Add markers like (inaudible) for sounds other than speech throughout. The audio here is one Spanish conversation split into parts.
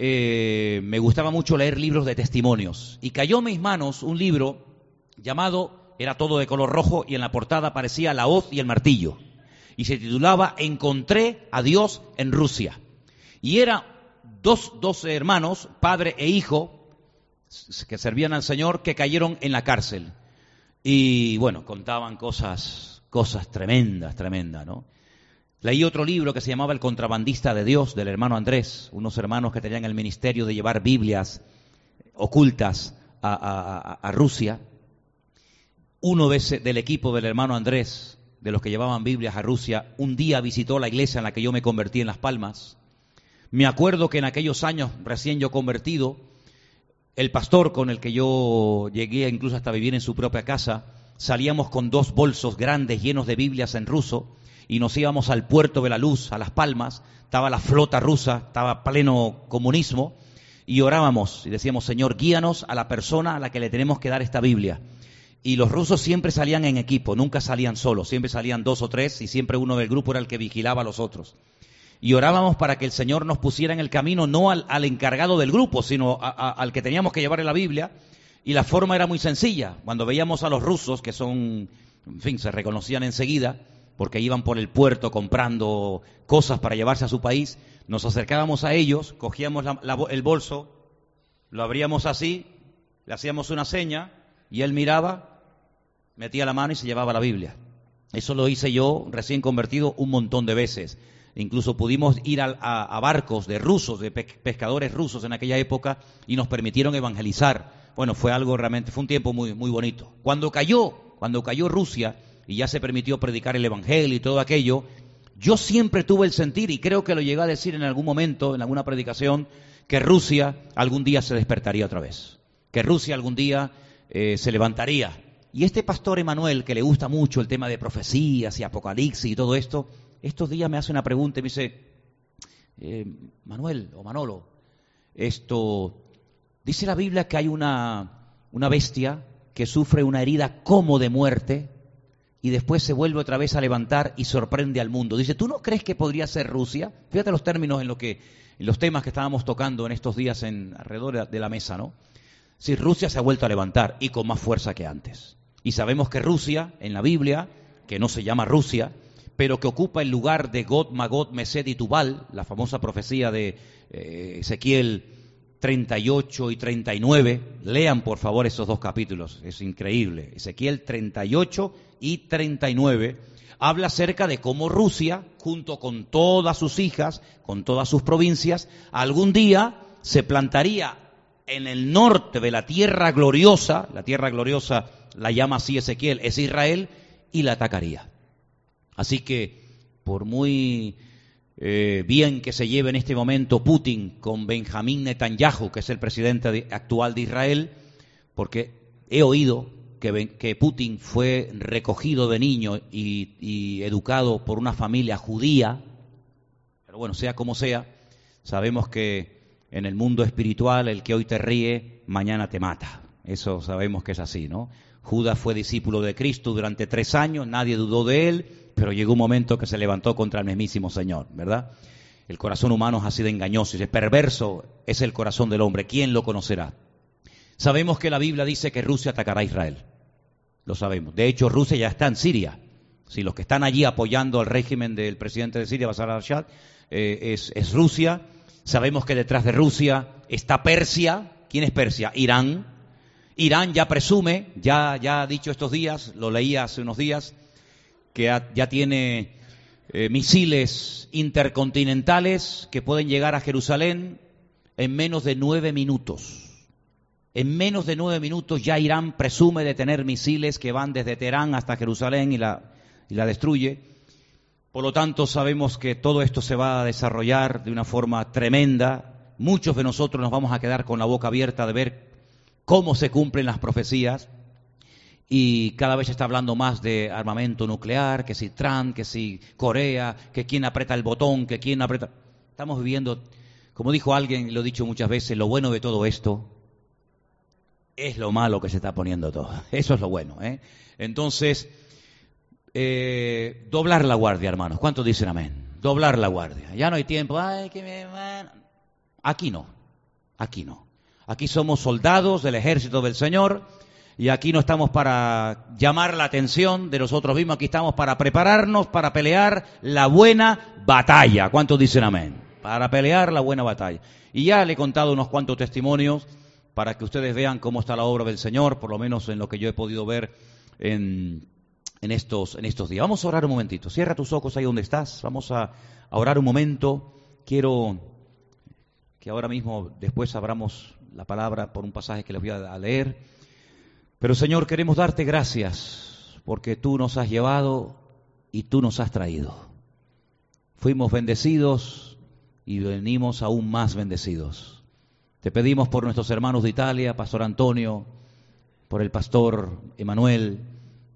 eh, me gustaba mucho leer libros de testimonios. Y cayó en mis manos un libro llamado, era todo de color rojo y en la portada aparecía la hoz y el martillo. Y se titulaba Encontré a Dios en Rusia. Y era dos, dos hermanos, padre e hijo, que servían al Señor, que cayeron en la cárcel. Y bueno, contaban cosas, cosas tremendas, tremendas, ¿no? Leí otro libro que se llamaba El contrabandista de Dios, del hermano Andrés, unos hermanos que tenían el ministerio de llevar Biblias ocultas a, Rusia. Uno de del equipo del hermano Andrés, de los que llevaban Biblias a Rusia, un día visitó la iglesia en la que yo me convertí en Las Palmas. Me acuerdo que en aquellos años, recién yo convertido, el pastor con el que yo llegué incluso hasta vivir en su propia casa, salíamos con dos bolsos grandes llenos de Biblias en ruso y nos íbamos al puerto de la luz, a Las Palmas, estaba la flota rusa, estaba pleno comunismo, y orábamos y decíamos, Señor, guíanos a la persona a la que le tenemos que dar esta Biblia. Y los rusos siempre salían en equipo, nunca salían solos, siempre salían dos o tres y siempre uno del grupo era el que vigilaba a los otros y orábamos para que el Señor nos pusiera en el camino no al, encargado del grupo, sino al que teníamos que llevarle la Biblia. Y la forma era muy sencilla. Cuando veíamos a los rusos, que son, en fin, se reconocían enseguida, porque iban por el puerto comprando cosas para llevarse a su país, nos acercábamos a ellos, cogíamos el bolso, lo abríamos así, le hacíamos una seña, y él miraba, metía la mano y se llevaba la Biblia. Eso lo hice yo, recién convertido, un montón de veces. Incluso pudimos ir a, barcos de rusos, de pescadores rusos en aquella época y nos permitieron evangelizar. Bueno, fue algo realmente, fue un tiempo muy, muy bonito. Cuando cayó, cuando cayó Rusia y ya se permitió predicar el evangelio y todo aquello, yo siempre tuve el sentir, y creo que lo llegué a decir en algún momento, en alguna predicación, que Rusia algún día se despertaría otra vez, que Rusia algún día eh, se levantaría. Y este pastor Emanuel, que le gusta mucho el tema de profecías y apocalipsis y todo esto, estos días me hace una pregunta y me dice, eh, Manuel o Manolo, esto, dice la Biblia que hay una, una bestia que sufre una herida como de muerte y después se vuelve otra vez a levantar y sorprende al mundo. Dice, ¿tú no crees que podría ser Rusia? Fíjate los términos en, lo que, en los temas que estábamos tocando en estos días en, alrededor de la mesa, ¿no? Si Rusia se ha vuelto a levantar y con más fuerza que antes. Y sabemos que Rusia, en la Biblia, que no se llama Rusia, pero que ocupa el lugar de God, Magot, Mesed y Tubal, la famosa profecía de eh, Ezequiel 38 y 39. Lean por favor esos dos capítulos, es increíble. Ezequiel 38 y 39 habla acerca de cómo Rusia, junto con todas sus hijas, con todas sus provincias, algún día se plantaría en el norte de la tierra gloriosa, la tierra gloriosa la llama así Ezequiel, es Israel, y la atacaría. Así que, por muy eh, bien que se lleve en este momento Putin con Benjamín Netanyahu, que es el presidente actual de Israel, porque he oído que, Putin fue recogido de niño y, educado por una familia judía, pero bueno, sea como sea, sabemos que en el mundo espiritual el que hoy te ríe, mañana te mata. Eso sabemos que es así, ¿no? Judas fue discípulo de Cristo durante tres años, nadie dudó de él, pero llegó un momento que se levantó contra el mismísimo Señor, ¿verdad? El corazón humano ha sido engañoso y es perverso es el corazón del hombre. ¿Quién lo conocerá? Sabemos que la Biblia dice que Rusia atacará a Israel. Lo sabemos. De hecho, Rusia ya está en Siria. Si los que están allí apoyando al régimen del presidente de Siria, Bashar al-Assad, eh, es, es Rusia. Sabemos que detrás de Rusia está Persia. ¿Quién es Persia? Irán. Irán ya presume, ya, ya ha dicho estos días, lo leía hace unos días, que ya tiene eh, misiles intercontinentales que pueden llegar a Jerusalén en menos de nueve minutos. En menos de nueve minutos ya Irán presume de tener misiles que van desde Teherán hasta Jerusalén y la, y la destruye. Por lo tanto, sabemos que todo esto se va a desarrollar de una forma tremenda. Muchos de nosotros nos vamos a quedar con la boca abierta de ver cómo se cumplen las profecías y cada vez se está hablando más de armamento nuclear, que si Trump, que si Corea, que quién aprieta el botón, que quién aprieta... Estamos viviendo, como dijo alguien, lo he dicho muchas veces, lo bueno de todo esto es lo malo que se está poniendo todo. (laughs) Eso es lo bueno. ¿eh? Entonces, eh, doblar la guardia, hermanos. ¿Cuántos dicen amén? Doblar la guardia. Ya no hay tiempo. Ay, que me... Aquí no. Aquí no. Aquí somos soldados del ejército del Señor y aquí no estamos para llamar la atención de nosotros mismos, aquí estamos para prepararnos para pelear la buena batalla. ¿Cuántos dicen amén? Para pelear la buena batalla. Y ya le he contado unos cuantos testimonios para que ustedes vean cómo está la obra del Señor, por lo menos en lo que yo he podido ver en, estos, en estos días. Vamos a orar un momentito. Cierra tus ojos ahí donde estás. Vamos a, a orar un momento. Quiero que ahora mismo, después abramos la palabra por un pasaje que les voy a leer. Pero Señor, queremos darte gracias porque tú nos has llevado y tú nos has traído. Fuimos bendecidos y venimos aún más bendecidos. Te pedimos por nuestros hermanos de Italia, Pastor Antonio, por el Pastor Emanuel.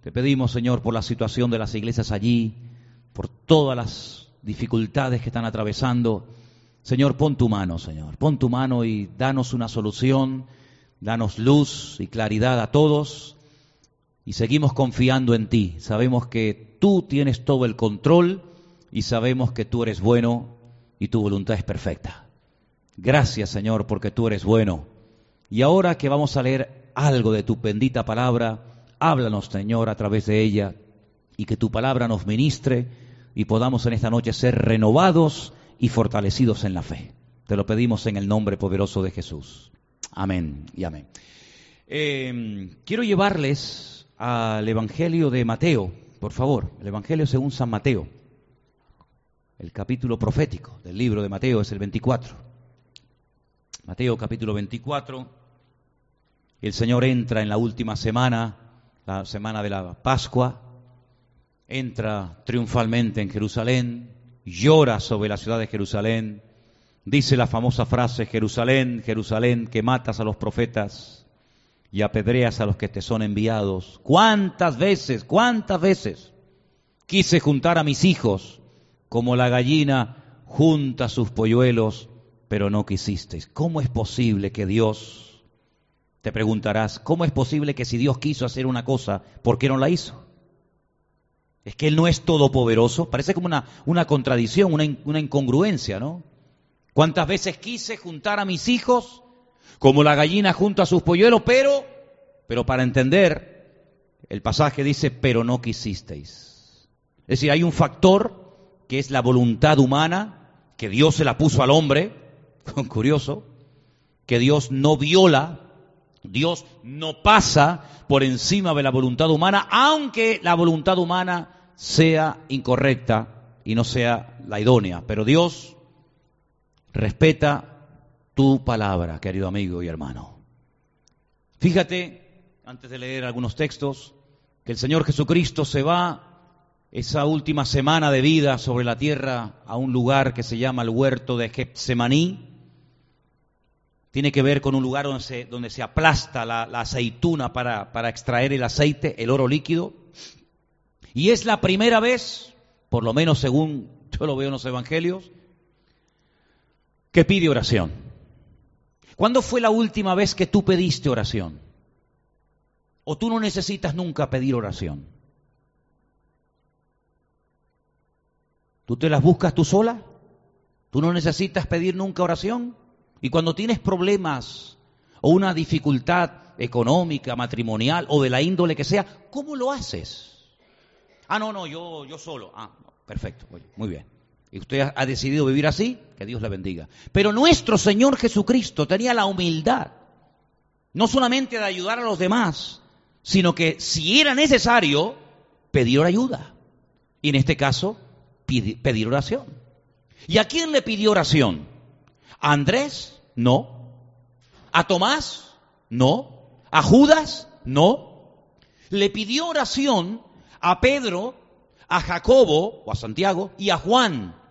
Te pedimos, Señor, por la situación de las iglesias allí, por todas las dificultades que están atravesando. Señor, pon tu mano, Señor, pon tu mano y danos una solución Danos luz y claridad a todos y seguimos confiando en ti. Sabemos que tú tienes todo el control y sabemos que tú eres bueno y tu voluntad es perfecta. Gracias Señor porque tú eres bueno. Y ahora que vamos a leer algo de tu bendita palabra, háblanos Señor a través de ella y que tu palabra nos ministre y podamos en esta noche ser renovados y fortalecidos en la fe. Te lo pedimos en el nombre poderoso de Jesús. Amén y amén. Em, quiero llevarles al Evangelio de Mateo, por favor, el Evangelio según San Mateo. El capítulo profético del libro de Mateo es el 24. Mateo capítulo 24. El Señor entra en la última semana, la semana de la Pascua, entra triunfalmente en Jerusalén, llora sobre la ciudad de Jerusalén, Dice la famosa frase, Jerusalén, Jerusalén, que matas a los profetas y apedreas a los que te son enviados. ¿Cuántas veces, cuántas veces quise juntar a mis hijos como la gallina junta sus polluelos, pero no quisisteis? ¿Cómo es posible que Dios, te preguntarás, ¿cómo es posible que si Dios quiso hacer una cosa, ¿por qué no la hizo? Es que Él no es todopoderoso, parece como una, una contradicción, una, una incongruencia, ¿no? ¿Cuántas veces quise juntar a mis hijos como la gallina junto a sus polluelos? Pero, pero para entender, el pasaje dice, pero no quisisteis. Es decir, hay un factor que es la voluntad humana, que Dios se la puso al hombre, (laughs) curioso, que Dios no viola, Dios no pasa por encima de la voluntad humana, aunque la voluntad humana sea incorrecta y no sea la idónea. Pero Dios Respeta tu palabra, querido amigo y hermano. Fíjate, antes de leer algunos textos, que el Señor Jesucristo se va esa última semana de vida sobre la tierra a un lugar que se llama el huerto de Getsemaní. Tiene que ver con un lugar donde se, donde se aplasta la, la aceituna para, para extraer el aceite, el oro líquido. Y es la primera vez, por lo menos según yo lo veo en los evangelios, que pide oración. ¿Cuándo fue la última vez que tú pediste oración? ¿O tú no necesitas nunca pedir oración? ¿Tú te las buscas tú sola? ¿Tú no necesitas pedir nunca oración? Y cuando tienes problemas o una dificultad económica, matrimonial o de la índole que sea, ¿cómo lo haces? Ah, no, no, yo, yo solo. Ah, perfecto, muy bien y usted ha decidido vivir así, que Dios le bendiga. Pero nuestro Señor Jesucristo tenía la humildad, no solamente de ayudar a los demás, sino que si era necesario, pedir ayuda. Y en este caso, pedir oración. ¿Y a quién le pidió oración? ¿A Andrés? No. ¿A Tomás? No. ¿A Judas? No. Le pidió oración a Pedro, a Jacobo o a Santiago y a Juan.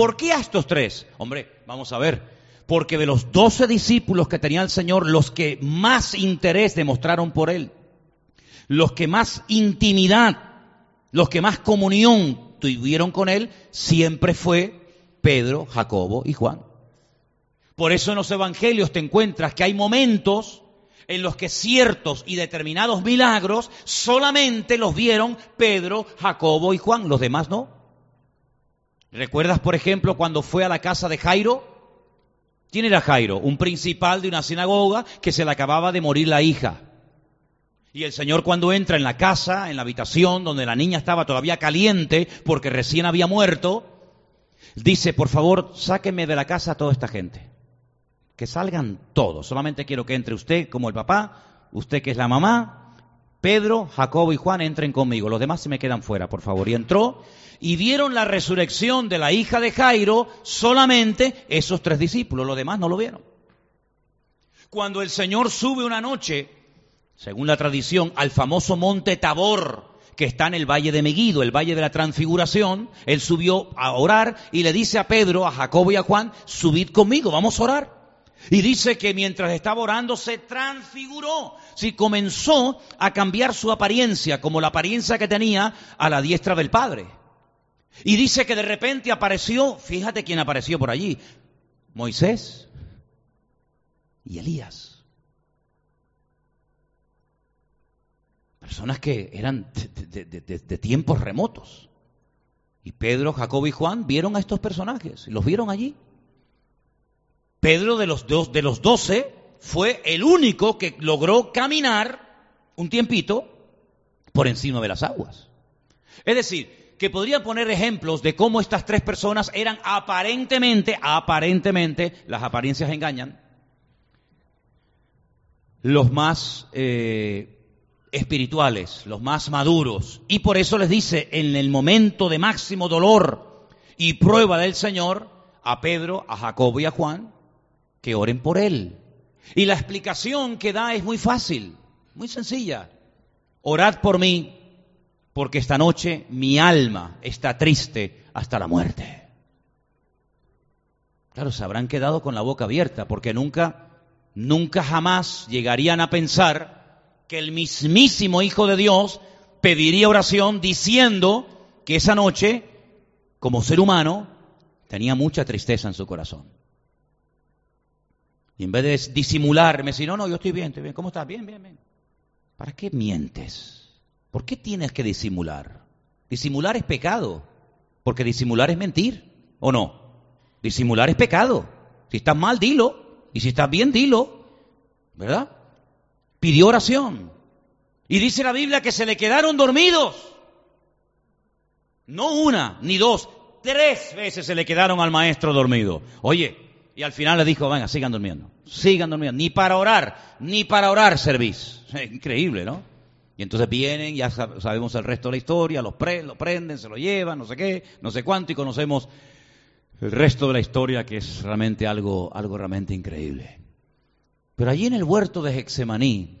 ¿Por qué a estos tres? Hombre, vamos a ver. Porque de los doce discípulos que tenía el Señor, los que más interés demostraron por Él, los que más intimidad, los que más comunión tuvieron con Él, siempre fue Pedro, Jacobo y Juan. Por eso en los evangelios te encuentras que hay momentos en los que ciertos y determinados milagros solamente los vieron Pedro, Jacobo y Juan, los demás no. ¿Recuerdas, por ejemplo, cuando fue a la casa de Jairo? ¿Quién era Jairo? Un principal de una sinagoga que se le acababa de morir la hija. Y el Señor cuando entra en la casa, en la habitación donde la niña estaba todavía caliente porque recién había muerto, dice, por favor, sáqueme de la casa a toda esta gente. Que salgan todos. Solamente quiero que entre usted como el papá, usted que es la mamá, Pedro, Jacobo y Juan entren conmigo. Los demás se me quedan fuera, por favor. Y entró y vieron la resurrección de la hija de Jairo solamente esos tres discípulos. Los demás no lo vieron. Cuando el Señor sube una noche, según la tradición, al famoso monte Tabor, que está en el valle de Meguido, el valle de la transfiguración, él subió a orar y le dice a Pedro, a Jacobo y a Juan, subid conmigo, vamos a orar. Y dice que mientras estaba orando se transfiguró, si comenzó a cambiar su apariencia, como la apariencia que tenía a la diestra del Padre. Y dice que de repente apareció, fíjate quién apareció por allí, Moisés y Elías. Personas que eran de, de, tiempos remotos. Y Pedro, Jacobo y Juan vieron a estos personajes, los vieron allí. Pedro de los, dos, de los doce fue el único que logró caminar un tiempito por encima de las aguas. Es decir, que podría poner ejemplos de cómo estas tres personas eran aparentemente, aparentemente, las apariencias engañan, los más eh, espirituales, los más maduros. Y por eso les dice, en el momento de máximo dolor y prueba del Señor, a Pedro, a Jacobo y a Juan, que oren por él. Y la explicación que da es muy fácil, muy sencilla. Orad por mí, porque esta noche mi alma está triste hasta la muerte. Claro, se habrán quedado con la boca abierta, porque nunca, nunca jamás llegarían a pensar que el mismísimo Hijo de Dios pediría oración diciendo que esa noche, como ser humano, tenía mucha tristeza en su corazón. Y en vez de disimularme, si no, no, yo estoy bien, estoy bien. ¿Cómo estás? Bien, bien, bien. ¿Para qué mientes? ¿Por qué tienes que disimular? Disimular es pecado, porque disimular es mentir, ¿o no? Disimular es pecado. Si estás mal, dilo. Y si estás bien, dilo. ¿Verdad? Pidió oración. Y dice la Biblia que se le quedaron dormidos. No una, ni dos, tres veces se le quedaron al maestro dormido. Oye, y al final le dijo, venga, sigan durmiendo, sigan durmiendo. Ni para orar, ni para orar servís. (laughs) Increíble, ¿no? Y entonces vienen, ya sabemos el resto de la historia, los lo prenden, se lo llevan, no sé qué, no sé cuánto, y conocemos el resto de la historia que es realmente algo, algo realmente increíble. Pero allí en el huerto de Hexemaní,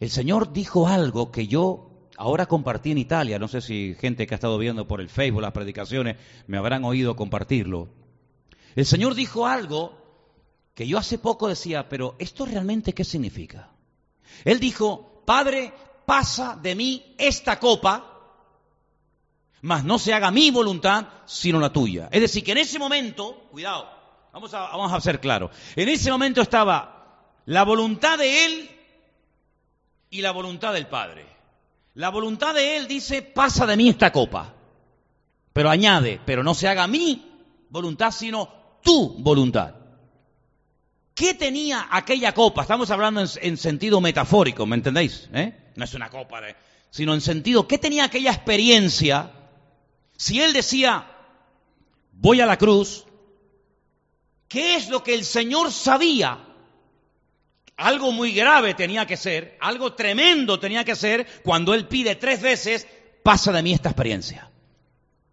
el Señor dijo algo que yo ahora compartí en Italia, no sé si gente que ha estado viendo por el Facebook las predicaciones me habrán oído compartirlo. El Señor dijo algo que yo hace poco decía, pero ¿esto realmente qué significa? Él dijo, Padre, pasa de mí esta copa, mas no se haga mi voluntad, sino la tuya. Es decir, que en ese momento, cuidado, vamos a, vamos a ser claros, en ese momento estaba la voluntad de Él y la voluntad del Padre. La voluntad de Él dice, pasa de mí esta copa, pero añade, pero no se haga mi voluntad, sino tu voluntad. ¿Qué tenía aquella copa? Estamos hablando en, sentido metafórico, ¿me entendéis? ¿Eh? No es una copa, sino en sentido, ¿qué tenía aquella experiencia? Si él decía, voy a la cruz, ¿qué es lo que el Señor sabía? Algo muy grave tenía que ser, algo tremendo tenía que ser cuando él pide tres veces, pasa de mí esta experiencia.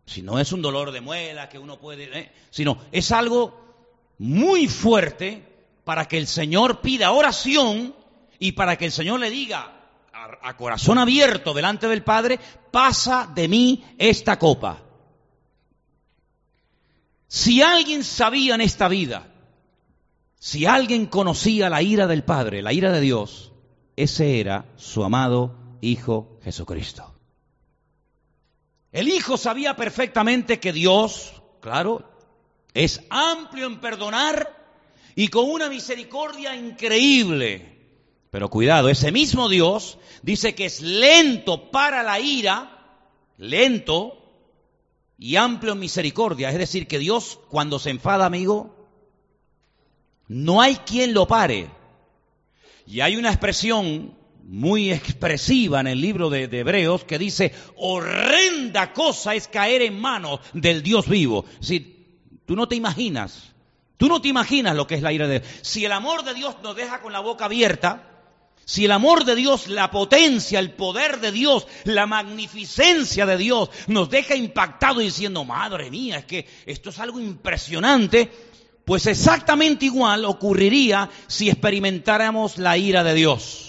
Si no es un dolor de muela que uno puede, ¿eh? sino es algo muy fuerte para que el Señor pida oración y para que el Señor le diga a, a corazón abierto delante del Padre, pasa de mí esta copa. Si alguien sabía en esta vida, si alguien conocía la ira del Padre, la ira de Dios, ese era su amado Hijo Jesucristo. El Hijo sabía perfectamente que Dios, claro, es amplio en perdonar y con una misericordia increíble. Pero cuidado, ese mismo Dios dice que es lento para la ira, lento y amplio en misericordia. Es decir, que Dios cuando se enfada, amigo, No hay quien lo pare. Y hay una expresión muy expresiva en el libro de, Hebreos que dice, horrenda cosa es caer en manos del Dios vivo. Decir, tú no te imaginas, tú no te imaginas lo que es la ira de Dios. Si el amor de Dios nos deja con la boca abierta, si el amor de Dios, la potencia, el poder de Dios, la magnificencia de Dios nos deja impactado diciendo, madre mía, es que esto es algo impresionante, pues exactamente igual ocurriría si experimentáramos la ira de Dios.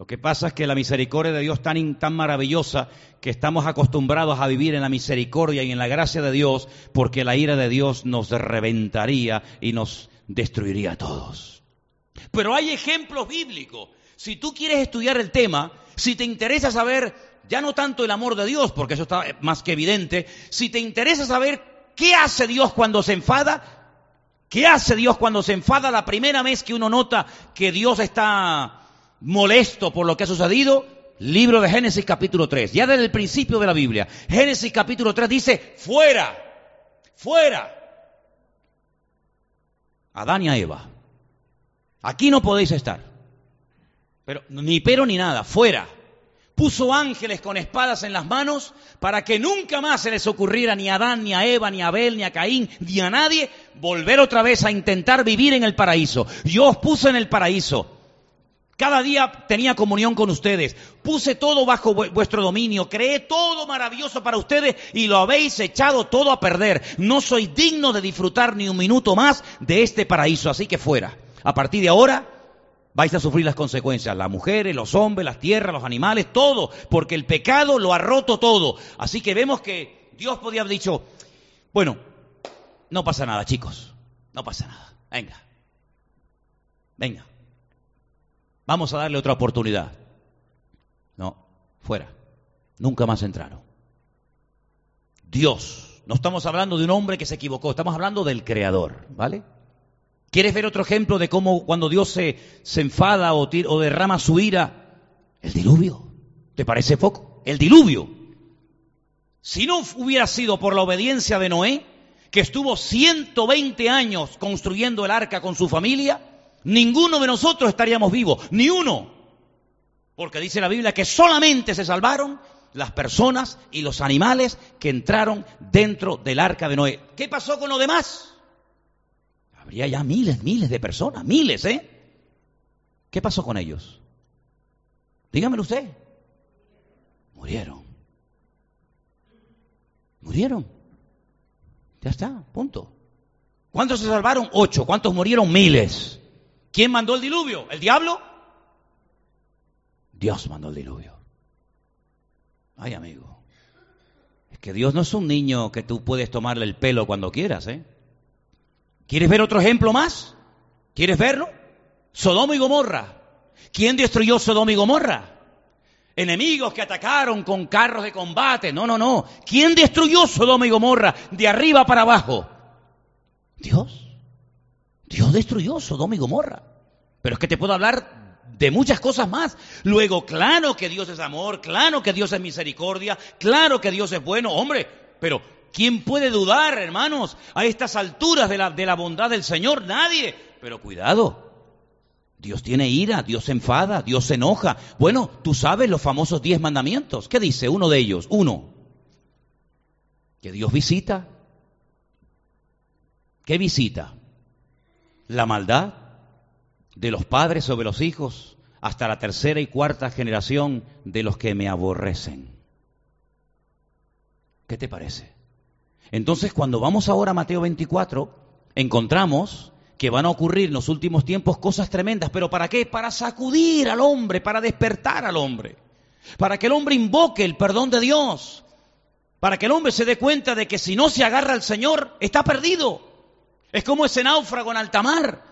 Lo que pasa es que la misericordia de Dios es tan, tan maravillosa que estamos acostumbrados a vivir en la misericordia y en la gracia de Dios porque la ira de Dios nos reventaría y nos destruiría a todos. Pero hay ejemplos bíblicos. Si tú quieres estudiar el tema, si te interesa saber ya no tanto el amor de Dios, porque eso está más que evidente, si te interesa saber qué hace Dios cuando se enfada, qué hace Dios cuando se enfada la primera vez que uno nota que Dios está molesto por lo que ha sucedido, libro de Génesis capítulo 3, ya desde el principio de la Biblia. Génesis capítulo 3 dice, fuera, fuera. Adán y a Eva. Aquí no podéis estar. Pero ni pero ni nada, fuera. Puso ángeles con espadas en las manos para que nunca más se les ocurriera ni a Adán, ni a Eva, ni a Abel, ni a Caín, ni a nadie volver otra vez a intentar vivir en el paraíso. Yo os puse en el paraíso cada día tenía comunión con ustedes. Puse todo bajo vuestro dominio. Creé todo maravilloso para ustedes y lo habéis echado todo a perder. No soy digno de disfrutar ni un minuto más de este paraíso. Así que fuera. A partir de ahora vais a sufrir las consecuencias. Las mujeres, los hombres, las tierras, los animales, todo. Porque el pecado lo ha roto todo. Así que vemos que Dios podía haber dicho, bueno, no pasa nada chicos. No pasa nada. Venga. Venga. Vamos a darle otra oportunidad. No, fuera. Nunca más entraron. Dios. No estamos hablando de un hombre que se equivocó, estamos hablando del Creador, ¿vale? ¿Quieres ver otro ejemplo de cómo cuando Dios se, se enfada o, derrama su ira? El diluvio. ¿Te parece poco? El diluvio. Si no hubiera sido por la obediencia de Noé, que estuvo 120 años construyendo el arca con su familia, ninguno de nosotros estaríamos vivos, ni uno. Porque dice la Biblia que solamente se salvaron las personas y los animales que entraron dentro del arca de Noé. ¿Qué pasó con los demás? Habría ya miles, miles de personas, miles, ¿eh? ¿Qué pasó con ellos? Dígamelo usted. Murieron. Murieron. Ya está, punto. ¿Cuántos se salvaron? Ocho. ¿Cuántos murieron? Miles. ¿Quién mandó el diluvio? ¿El diablo? Dios mandó el diluvio. Ay, amigo. Es que Dios no es un niño que tú puedes tomarle el pelo cuando quieras, ¿eh? ¿Quieres ver otro ejemplo más? ¿Quieres verlo? Sodoma y Gomorra. ¿Quién destruyó Sodoma y Gomorra? Enemigos que atacaron con carros de combate. No, no, no. ¿Quién destruyó Sodoma y Gomorra de arriba para abajo? Dios. Dios destruyó Sodoma y Gomorra. Pero es que te puedo hablar de muchas cosas más. Luego, claro que Dios es amor, claro que Dios es misericordia, claro que Dios es bueno, hombre, pero ¿quién puede dudar, hermanos, a estas alturas de la, de la bondad del Señor? Nadie. Pero cuidado, Dios tiene ira, Dios se enfada, Dios se enoja. Bueno, tú sabes los famosos diez mandamientos. ¿Qué dice uno de ellos? Uno, que Dios visita. ¿Qué visita? La maldad de los padres sobre los hijos hasta la tercera y cuarta generación de los que me aborrecen. ¿Qué te parece? Entonces, cuando vamos ahora a Mateo 24, encontramos que van a ocurrir en los últimos tiempos cosas tremendas, pero ¿para qué? Para sacudir al hombre, para despertar al hombre, para que el hombre invoque el perdón de Dios, para que el hombre se dé cuenta de que si no se agarra al Señor, está perdido. Es como ese náufrago en alta mar,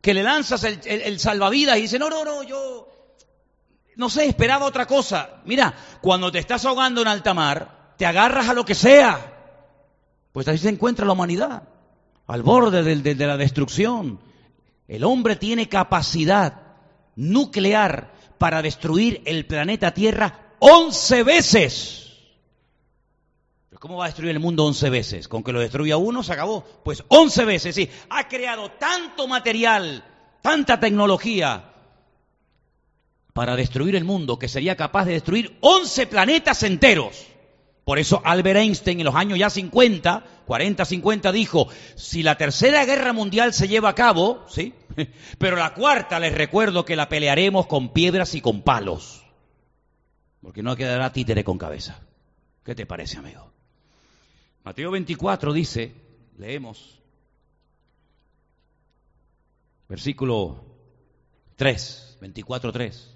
que le lanzas el, salvavidas y dice, no, no, no, yo no sé, esperaba otra cosa. Mira, cuando te estás ahogando en alta mar, te agarras a lo que sea. Pues ahí se encuentra la humanidad, al borde de, de la destrucción. El hombre tiene capacidad nuclear para destruir el planeta Tierra once veces ¿Cómo va a destruir el mundo once veces? Con que lo destruya uno se acabó. Pues once veces, sí. Ha creado tanto material, tanta tecnología para destruir el mundo que sería capaz de destruir once planetas enteros. Por eso Albert Einstein en los años ya 50, 40, 50 dijo, si la tercera guerra mundial se lleva a cabo, ¿sí? (laughs) Pero la cuarta les recuerdo que la pelearemos con piedras y con palos. Porque no quedará títere con cabeza. ¿Qué te parece, amigo? Mateo 24 dice, leemos, versículo 3, 24, 3.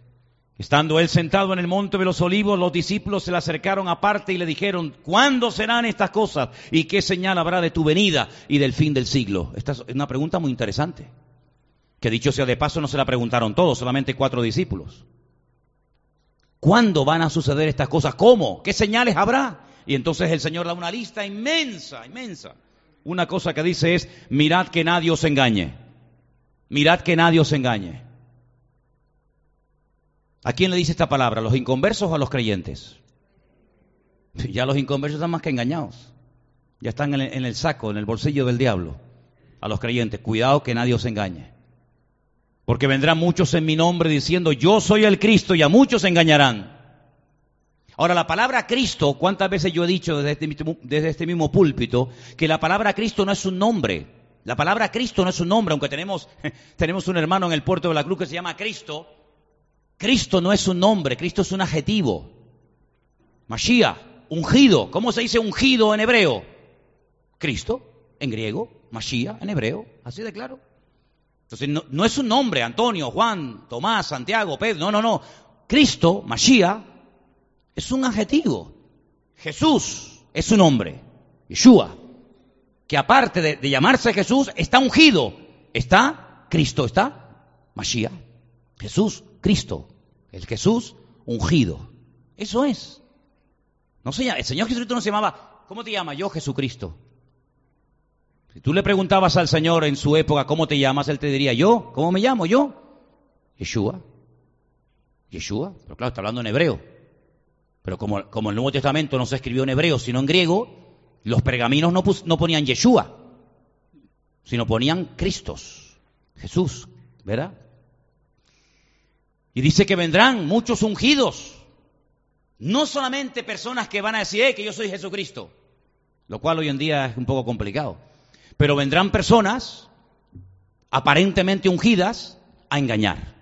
Estando él sentado en el monte de los olivos, los discípulos se le acercaron aparte y le dijeron, ¿cuándo serán estas cosas? ¿Y qué señal habrá de tu venida y del fin del siglo? Esta es una pregunta muy interesante, que dicho sea de paso no se la preguntaron todos, solamente cuatro discípulos. ¿Cuándo van a suceder estas cosas? ¿Cómo? ¿Qué señales habrá? Y entonces el Señor da una lista inmensa, inmensa. Una cosa que dice es, mirad que nadie os engañe. Mirad que nadie os engañe. ¿A quién le dice esta palabra? ¿A los inconversos o a los creyentes? (laughs) Ya los inconversos están más que engañados. Ya están en el, saco, en el bolsillo del diablo. A los creyentes, cuidado que nadie os engañe. Porque vendrán muchos en mi nombre diciendo, yo soy el Cristo y a muchos engañarán. Ahora, la palabra Cristo, ¿cuántas veces yo he dicho desde este, desde este mismo púlpito que la palabra Cristo no es un nombre? La palabra Cristo no es un nombre, aunque tenemos, (laughs) tenemos un hermano en el puerto de la cruz que se llama Cristo. Cristo no es un nombre, Cristo es un adjetivo. Mashiach, ungido. ¿Cómo se dice ungido en hebreo? Cristo, en griego, Mashiach en hebreo, así de claro. Entonces no, no, es un nombre, Antonio, Juan, Tomás, Santiago, Pedro, no, no, no. Cristo, Mashiach, es un adjetivo. Jesús es un nombre, Yeshua, que aparte de, llamarse Jesús, está ungido, está Cristo, está Mashiach, Jesús, Cristo, el Jesús ungido. Eso es. No se llama, el Señor Jesucristo no se llamaba, ¿cómo te llamas? Yo Jesucristo. Si tú le preguntabas al Señor en su época cómo te llamas, Él te diría, yo, ¿cómo me llamo? Yo, Yeshua. Yeshua, pero claro, está hablando en hebreo. Pero como, como, el Nuevo Testamento no se escribió en hebreo, sino en griego, los pergaminos no, no ponían Yeshua, sino ponían Cristos, Jesús, ¿verdad? Y dice que vendrán muchos ungidos, no solamente personas que van a decir, eh, que yo soy Jesucristo, lo cual hoy en día es un poco complicado, pero vendrán personas aparentemente ungidas a engañar.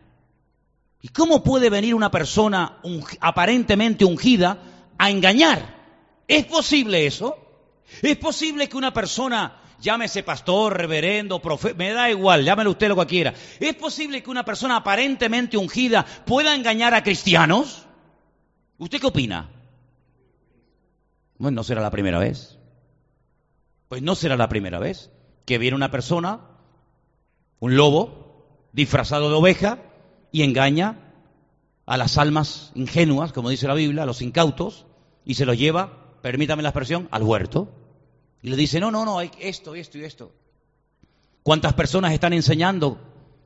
¿Y cómo puede venir una persona aparentemente ungida a engañar? ¿Es posible eso? ¿Es posible que una persona, llámese pastor, reverendo, profeta, me da igual, llámelo usted lo que quiera, ¿es posible que una persona aparentemente ungida pueda engañar a cristianos? ¿Usted qué opina? Bueno, no será la primera vez. Pues no será la primera vez que viene una persona, un lobo, disfrazado de oveja, y engaña a las almas ingenuas, como dice la Biblia, a los incautos, y se los lleva, permítame la expresión, al huerto. Y le dice, no, no, no, hay esto, esto y esto. ¿Cuántas personas están enseñando?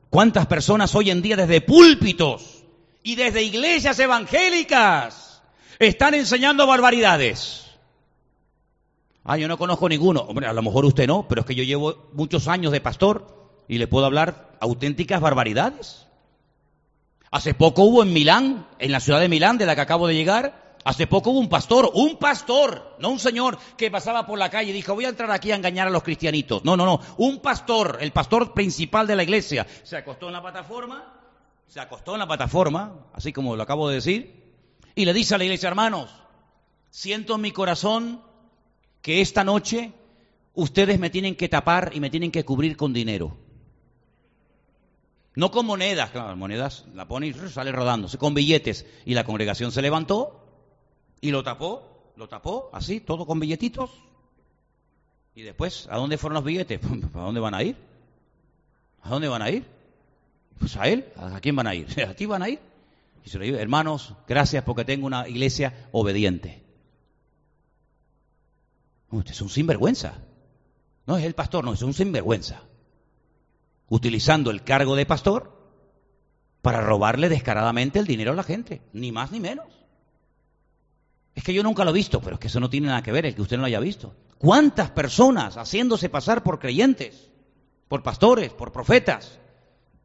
¿Cuántas personas hoy en día desde púlpitos y desde iglesias evangélicas están enseñando barbaridades? Ah, yo no conozco ninguno. Hombre, a lo mejor usted no, pero es que yo llevo muchos años de pastor y le puedo hablar auténticas barbaridades. Hace poco hubo en Milán, en la ciudad de Milán, de la que acabo de llegar, hace poco hubo un pastor, un pastor, no un señor que pasaba por la calle y dijo, voy a entrar aquí a engañar a los cristianitos. No, no, no, un pastor, el pastor principal de la iglesia, se acostó en la plataforma, se acostó en la plataforma, así como lo acabo de decir, y le dice a la iglesia, hermanos, siento en mi corazón que esta noche ustedes me tienen que tapar y me tienen que cubrir con dinero. No con monedas, claro, monedas la pone y sale rodándose, con billetes. Y la congregación se levantó y lo tapó, lo tapó, así, todo con billetitos. Y después, ¿a dónde fueron los billetes? (laughs) ¿A dónde van a ir? ¿A dónde van a ir? Pues a él, ¿a quién van a ir? (laughs) ¿A ti van a ir? Y se lo digo, hermanos, gracias porque tengo una iglesia obediente. usted es un sinvergüenza. No es el pastor, no, es un sinvergüenza utilizando el cargo de pastor para robarle descaradamente el dinero a la gente, ni más ni menos. Es que yo nunca lo he visto, pero es que eso no tiene nada que ver, el que usted no lo haya visto. ¿Cuántas personas haciéndose pasar por creyentes, por pastores, por profetas,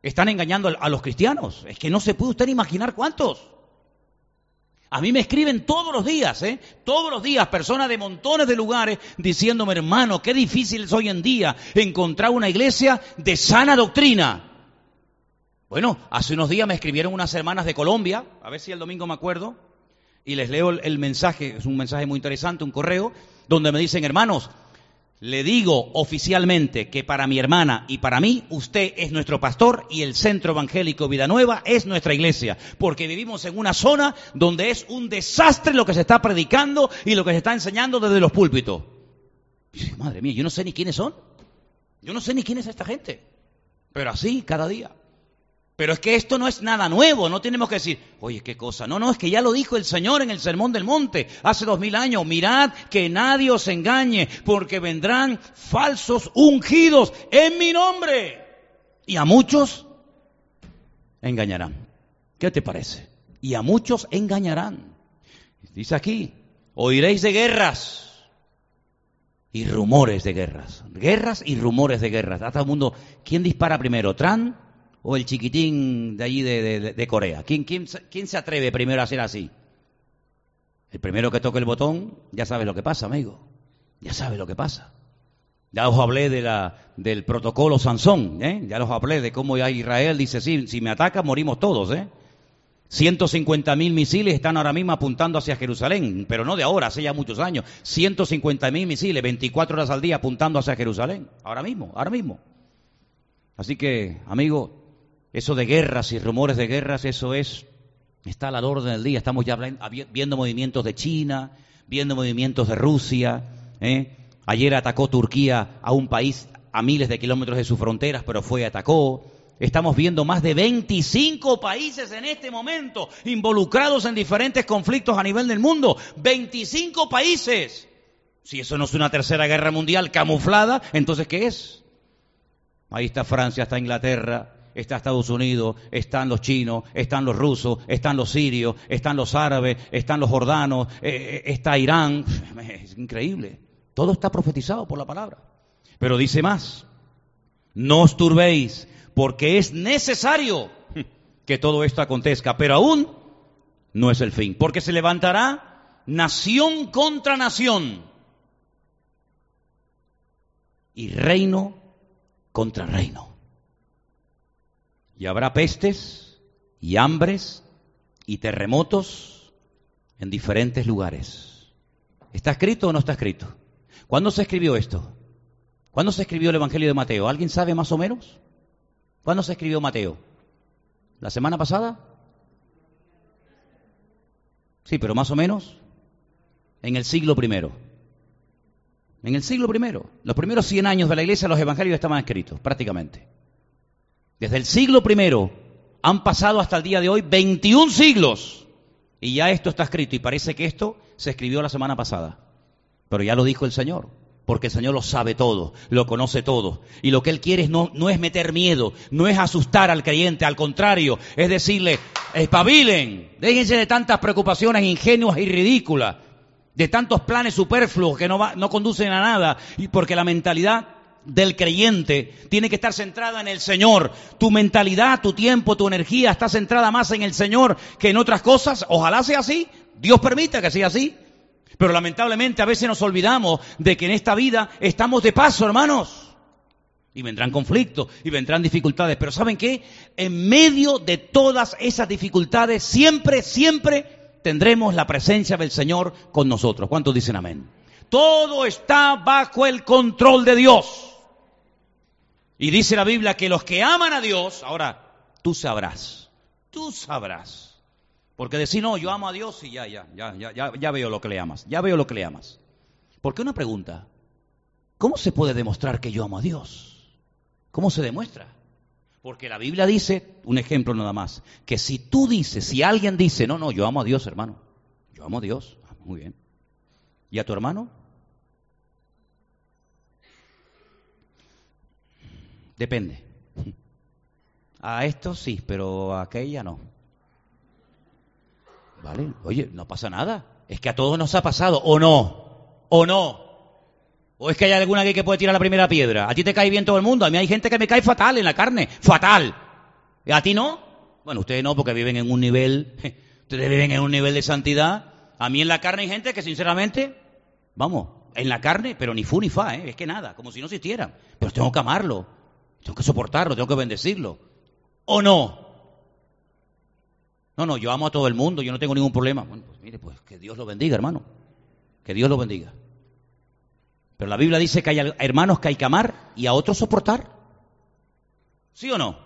están engañando a los cristianos? Es que no se puede usted imaginar cuántos. A mí me escriben todos los días, ¿eh? Todos los días personas de montones de lugares diciéndome, hermano, qué difícil es hoy en día encontrar una iglesia de sana doctrina. Bueno, hace unos días me escribieron unas hermanas de Colombia, a ver si el domingo me acuerdo, y les leo el, mensaje, es un mensaje muy interesante, un correo, donde me dicen, hermanos, le digo oficialmente que para mi hermana y para mí, usted es nuestro pastor y el Centro Evangélico Vida Nueva es nuestra iglesia, porque vivimos en una zona donde es un desastre lo que se está predicando y lo que se está enseñando desde los púlpitos. madre mía, yo no sé ni quiénes son. Yo no sé ni quién es esta gente. Pero así, cada día. Pero es que esto no es nada nuevo, no tenemos que decir, oye, qué cosa. No, no, es que ya lo dijo el Señor en el Sermón del Monte hace dos mil años. Mirad que nadie os engañe, porque vendrán falsos ungidos en mi nombre. Y a muchos engañarán. ¿Qué te parece? Y a muchos engañarán. Dice aquí, oiréis de guerras y rumores de guerras. Guerras y rumores de guerras. A todo el mundo, ¿quién dispara primero? ¿Tran o el chiquitín de allí de, Corea? ¿Quién, quién, quién, se atreve primero a hacer así? El primero que toque el botón, ya sabe lo que pasa, amigo. Ya sabe lo que pasa. Ya os hablé de del protocolo Sansón, ¿eh? ya os hablé de cómo ya Israel dice, sí, si me ataca morimos todos. ¿eh? 150.000 misiles están ahora mismo apuntando hacia Jerusalén, pero no de ahora, hace ya muchos años. 150.000 misiles, 24 horas al día apuntando hacia Jerusalén, ahora mismo, ahora mismo. Así que, amigo, eso de guerras y rumores de guerras, eso es, está a la orden del día. Estamos ya viendo movimientos de China, viendo movimientos de Rusia. ¿eh? Ayer atacó Turquía a un país a miles de kilómetros de sus fronteras, pero fue y atacó. Estamos viendo más de 25 países en este momento involucrados en diferentes conflictos a nivel del mundo. 25 países. Si eso no es una tercera guerra mundial camuflada, entonces ¿qué es? Ahí está Francia, está Inglaterra, está Estados Unidos, están los chinos, están los rusos, están los sirios, están los árabes, están los jordanos, eh, eh, está Irán. (laughs) Es increíble. Todo está profetizado por la palabra. Pero dice más, no os turbéis, porque es necesario que todo esto acontezca, pero aún no es el fin, porque se levantará nación contra nación y reino contra reino. Y habrá pestes y hambres y terremotos en diferentes lugares. ¿Está escrito o no está escrito? ¿Cuándo se escribió esto? ¿Cuándo se escribió el Evangelio de Mateo? ¿Alguien sabe más o menos? ¿Cuándo se escribió Mateo? ¿La semana pasada? Sí, pero más o menos en el siglo primero. En el siglo primero. Los primeros 100 años de la iglesia los evangelios estaban escritos, prácticamente. Desde el siglo primero han pasado hasta el día de hoy 21 siglos y ya esto está escrito y parece que esto se escribió la semana pasada. Pero ya lo dijo el Señor, porque el Señor lo sabe todo, lo conoce todo. Y lo que Él quiere no, no es meter miedo, no es asustar al creyente, al contrario, es decirle, espabilen, déjense de tantas preocupaciones ingenuas y ridículas, de tantos planes superfluos que no, no conducen a nada, y porque la mentalidad del creyente tiene que estar centrada en el Señor. Tu mentalidad, tu tiempo, tu energía está centrada más en el Señor que en otras cosas. Ojalá sea así. Dios permita que sea así. Pero lamentablemente a veces nos olvidamos de que en esta vida estamos de paso, hermanos. Y vendrán conflictos y vendrán dificultades. Pero ¿saben qué? En medio de todas esas dificultades, siempre, siempre tendremos la presencia del Señor con nosotros. ¿Cuántos dicen amén? Todo está bajo el control de Dios. Y dice la Biblia que los que aman a Dios, ahora tú sabrás, tú sabrás. Porque decir, no, yo amo a Dios y ya, ya, ya, ya, ya veo lo que le amas, ya veo lo que le amas. Porque una pregunta, ¿cómo se puede demostrar que yo amo a Dios? ¿Cómo se demuestra? Porque la Biblia dice, un ejemplo nada más, que si tú dices, si alguien dice, no, no, yo amo a Dios, hermano, yo amo a Dios, ah, muy bien. ¿Y a tu hermano? Depende. A esto sí, pero a aquella no. ¿Vale? Oye, no pasa nada. Es que a todos nos ha pasado, ¿o no? ¿O no? ¿O es que hay alguna que puede tirar la primera piedra? ¿A ti te cae bien todo el mundo? A mí hay gente que me cae fatal en la carne. ¡Fatal! ¿Y a ti no? Bueno, ustedes no, porque viven en un nivel, (laughs) ustedes viven en un nivel de santidad. A mí en la carne hay gente que sinceramente, vamos, en la carne, pero ni fu ni fa, ¿eh? es que nada, como si no existieran. Pero tengo que amarlo, tengo que soportarlo, tengo que bendecirlo. ¿O no? No, no, yo amo a todo el mundo, yo no tengo ningún problema. Bueno, pues mire, pues que Dios lo bendiga, hermano. Que Dios lo bendiga. Pero la Biblia dice que hay hermanos que hay que amar y a otros soportar. ¿Sí o no?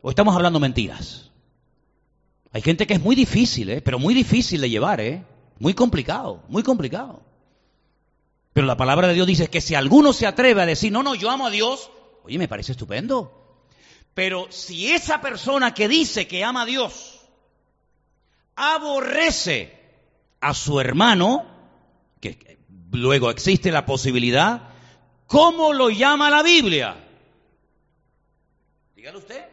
¿O estamos hablando mentiras? Hay gente que es muy difícil, ¿eh? pero muy difícil de llevar, ¿eh? Muy complicado, muy complicado. Pero la palabra de Dios dice que si alguno se atreve a decir, no, no, yo amo a Dios, oye, me parece estupendo. Pero si esa persona que dice que ama a Dios aborrece a su hermano, que luego existe la posibilidad, ¿cómo lo llama la Biblia? Dígalo usted.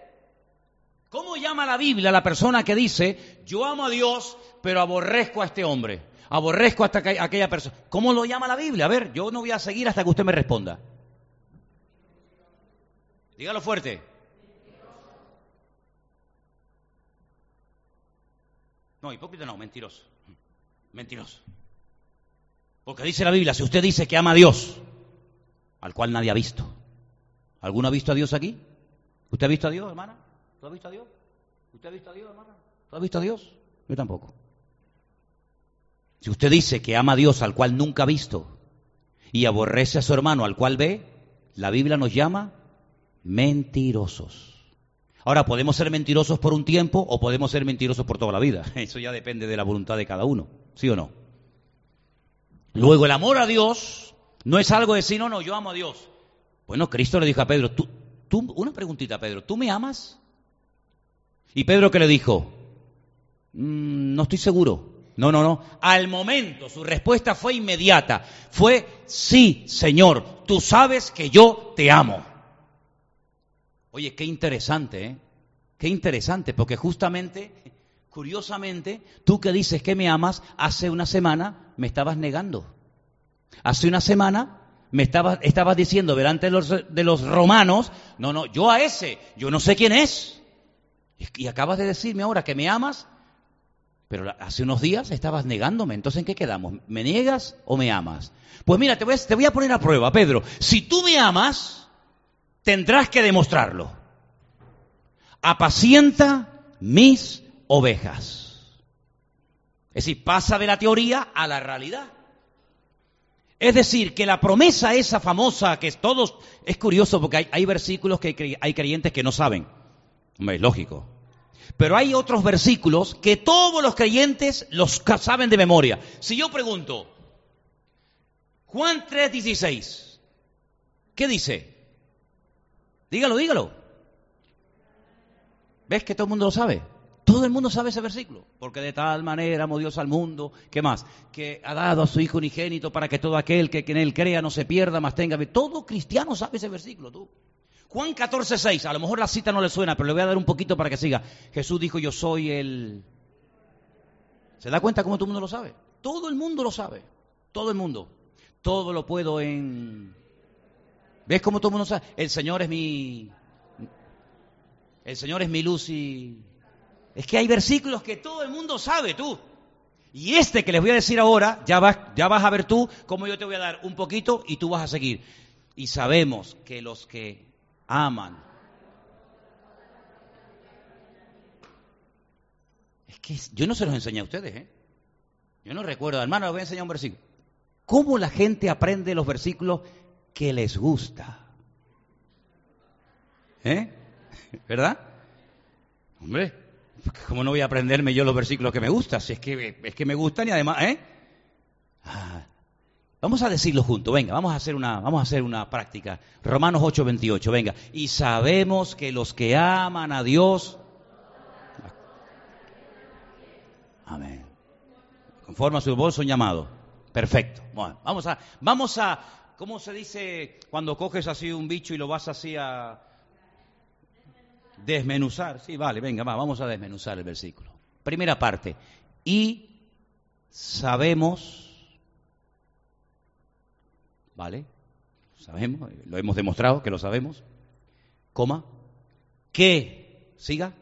¿Cómo llama la Biblia a la persona que dice, yo amo a Dios, pero aborrezco a este hombre? Aborrezco a aquella persona. ¿Cómo lo llama la Biblia? A ver, yo no voy a seguir hasta que usted me responda. Dígalo fuerte. No, hipócrita no, mentiroso. Mentiroso. Porque dice la Biblia, si usted dice que ama a Dios, al cual nadie ha visto. ¿Alguno ha visto a Dios aquí? ¿Usted ha visto a Dios, hermana? ¿Tú has visto a Dios? ¿Usted ha visto a Dios, hermana? ¿Tú has visto a Dios? Yo tampoco. Si usted dice que ama a Dios al cual nunca ha visto y aborrece a su hermano al cual ve, la Biblia nos llama mentirosos. Ahora, podemos ser mentirosos por un tiempo o podemos ser mentirosos por toda la vida. (laughs) Eso ya depende de la voluntad de cada uno, ¿sí o no? Luego, el amor a Dios no es algo de decir, no, no, yo amo a Dios. Bueno, Cristo le dijo a Pedro, tú, tú, una preguntita, Pedro, ¿tú me amas? Y Pedro que le dijo, mm, no estoy seguro. No, no, no. Al momento su respuesta fue inmediata. Fue, sí, Señor, tú sabes que yo te amo. Oye, qué interesante, ¿eh? Qué interesante, porque justamente, curiosamente, tú que dices que me amas, hace una semana me estabas negando. Hace una semana me estabas, diciendo delante de los, de los romanos, no, no, yo a ese, yo no sé quién es. Y acabas de decirme ahora que me amas, pero hace unos días estabas negándome. Entonces, ¿en qué quedamos? ¿Me niegas o me amas? Pues mira, te voy, a, te voy a poner a prueba, Pedro. Si tú me amas, tendrás que demostrarlo. Apacienta mis ovejas. Es decir, pasa de la teoría a la realidad. Es decir, que la promesa esa famosa que todos, es curioso porque hay, versículos que hay creyentes que no saben. es lógico. Pero hay otros versículos que todos los creyentes los saben de memoria. Si yo pregunto, Juan 3:16, ¿qué dice? Dígalo, dígalo. ¿Ves que todo el mundo lo sabe? Todo el mundo sabe ese versículo. Porque de tal manera amó Dios al mundo, ¿qué más? Que ha dado a su Hijo unigénito para que todo aquel que, en él crea no se pierda, más tenga. Todo cristiano sabe ese versículo, tú. Juan 14, 6. A lo mejor la cita no le suena, pero le voy a dar un poquito para que siga. Jesús dijo, yo soy el... ¿Se da cuenta cómo todo el mundo lo sabe? Todo el mundo lo sabe. Todo el mundo. Todo lo puedo en ¿Ves cómo todo el mundo sabe? El Señor es mi... El Señor es mi luz y... Es que hay versículos que todo el mundo sabe, tú. Y este que les voy a decir ahora, ya vas, ya vas a ver tú cómo yo te voy a dar un poquito y tú vas a seguir. Y sabemos que los que aman... Es que yo no se los enseñé a ustedes, ¿eh? Yo no recuerdo, hermano, les voy a enseñar un versículo. ¿Cómo la gente aprende los versículos que les gusta. ¿Eh? (laughs) ¿Verdad? Hombre, ¿cómo no voy a aprenderme yo los versículos que me gustan? Si es que, es que me gustan y además, ¿eh? Ah, vamos a decirlo juntos, venga, vamos a hacer una, vamos a hacer una práctica. Romanos 8:28, venga. Y sabemos que los que aman a Dios, amén. Conforme a su voz son llamados. Perfecto. Bueno, vamos a, vamos a, ¿cómo se dice cuando coges así un bicho y lo vas así a desmenuzar? Sí, vale, venga, va, vamos a desmenuzar el versículo. Primera parte. Y sabemos, ¿vale? Sabemos, lo hemos demostrado que lo sabemos, coma, que, siga,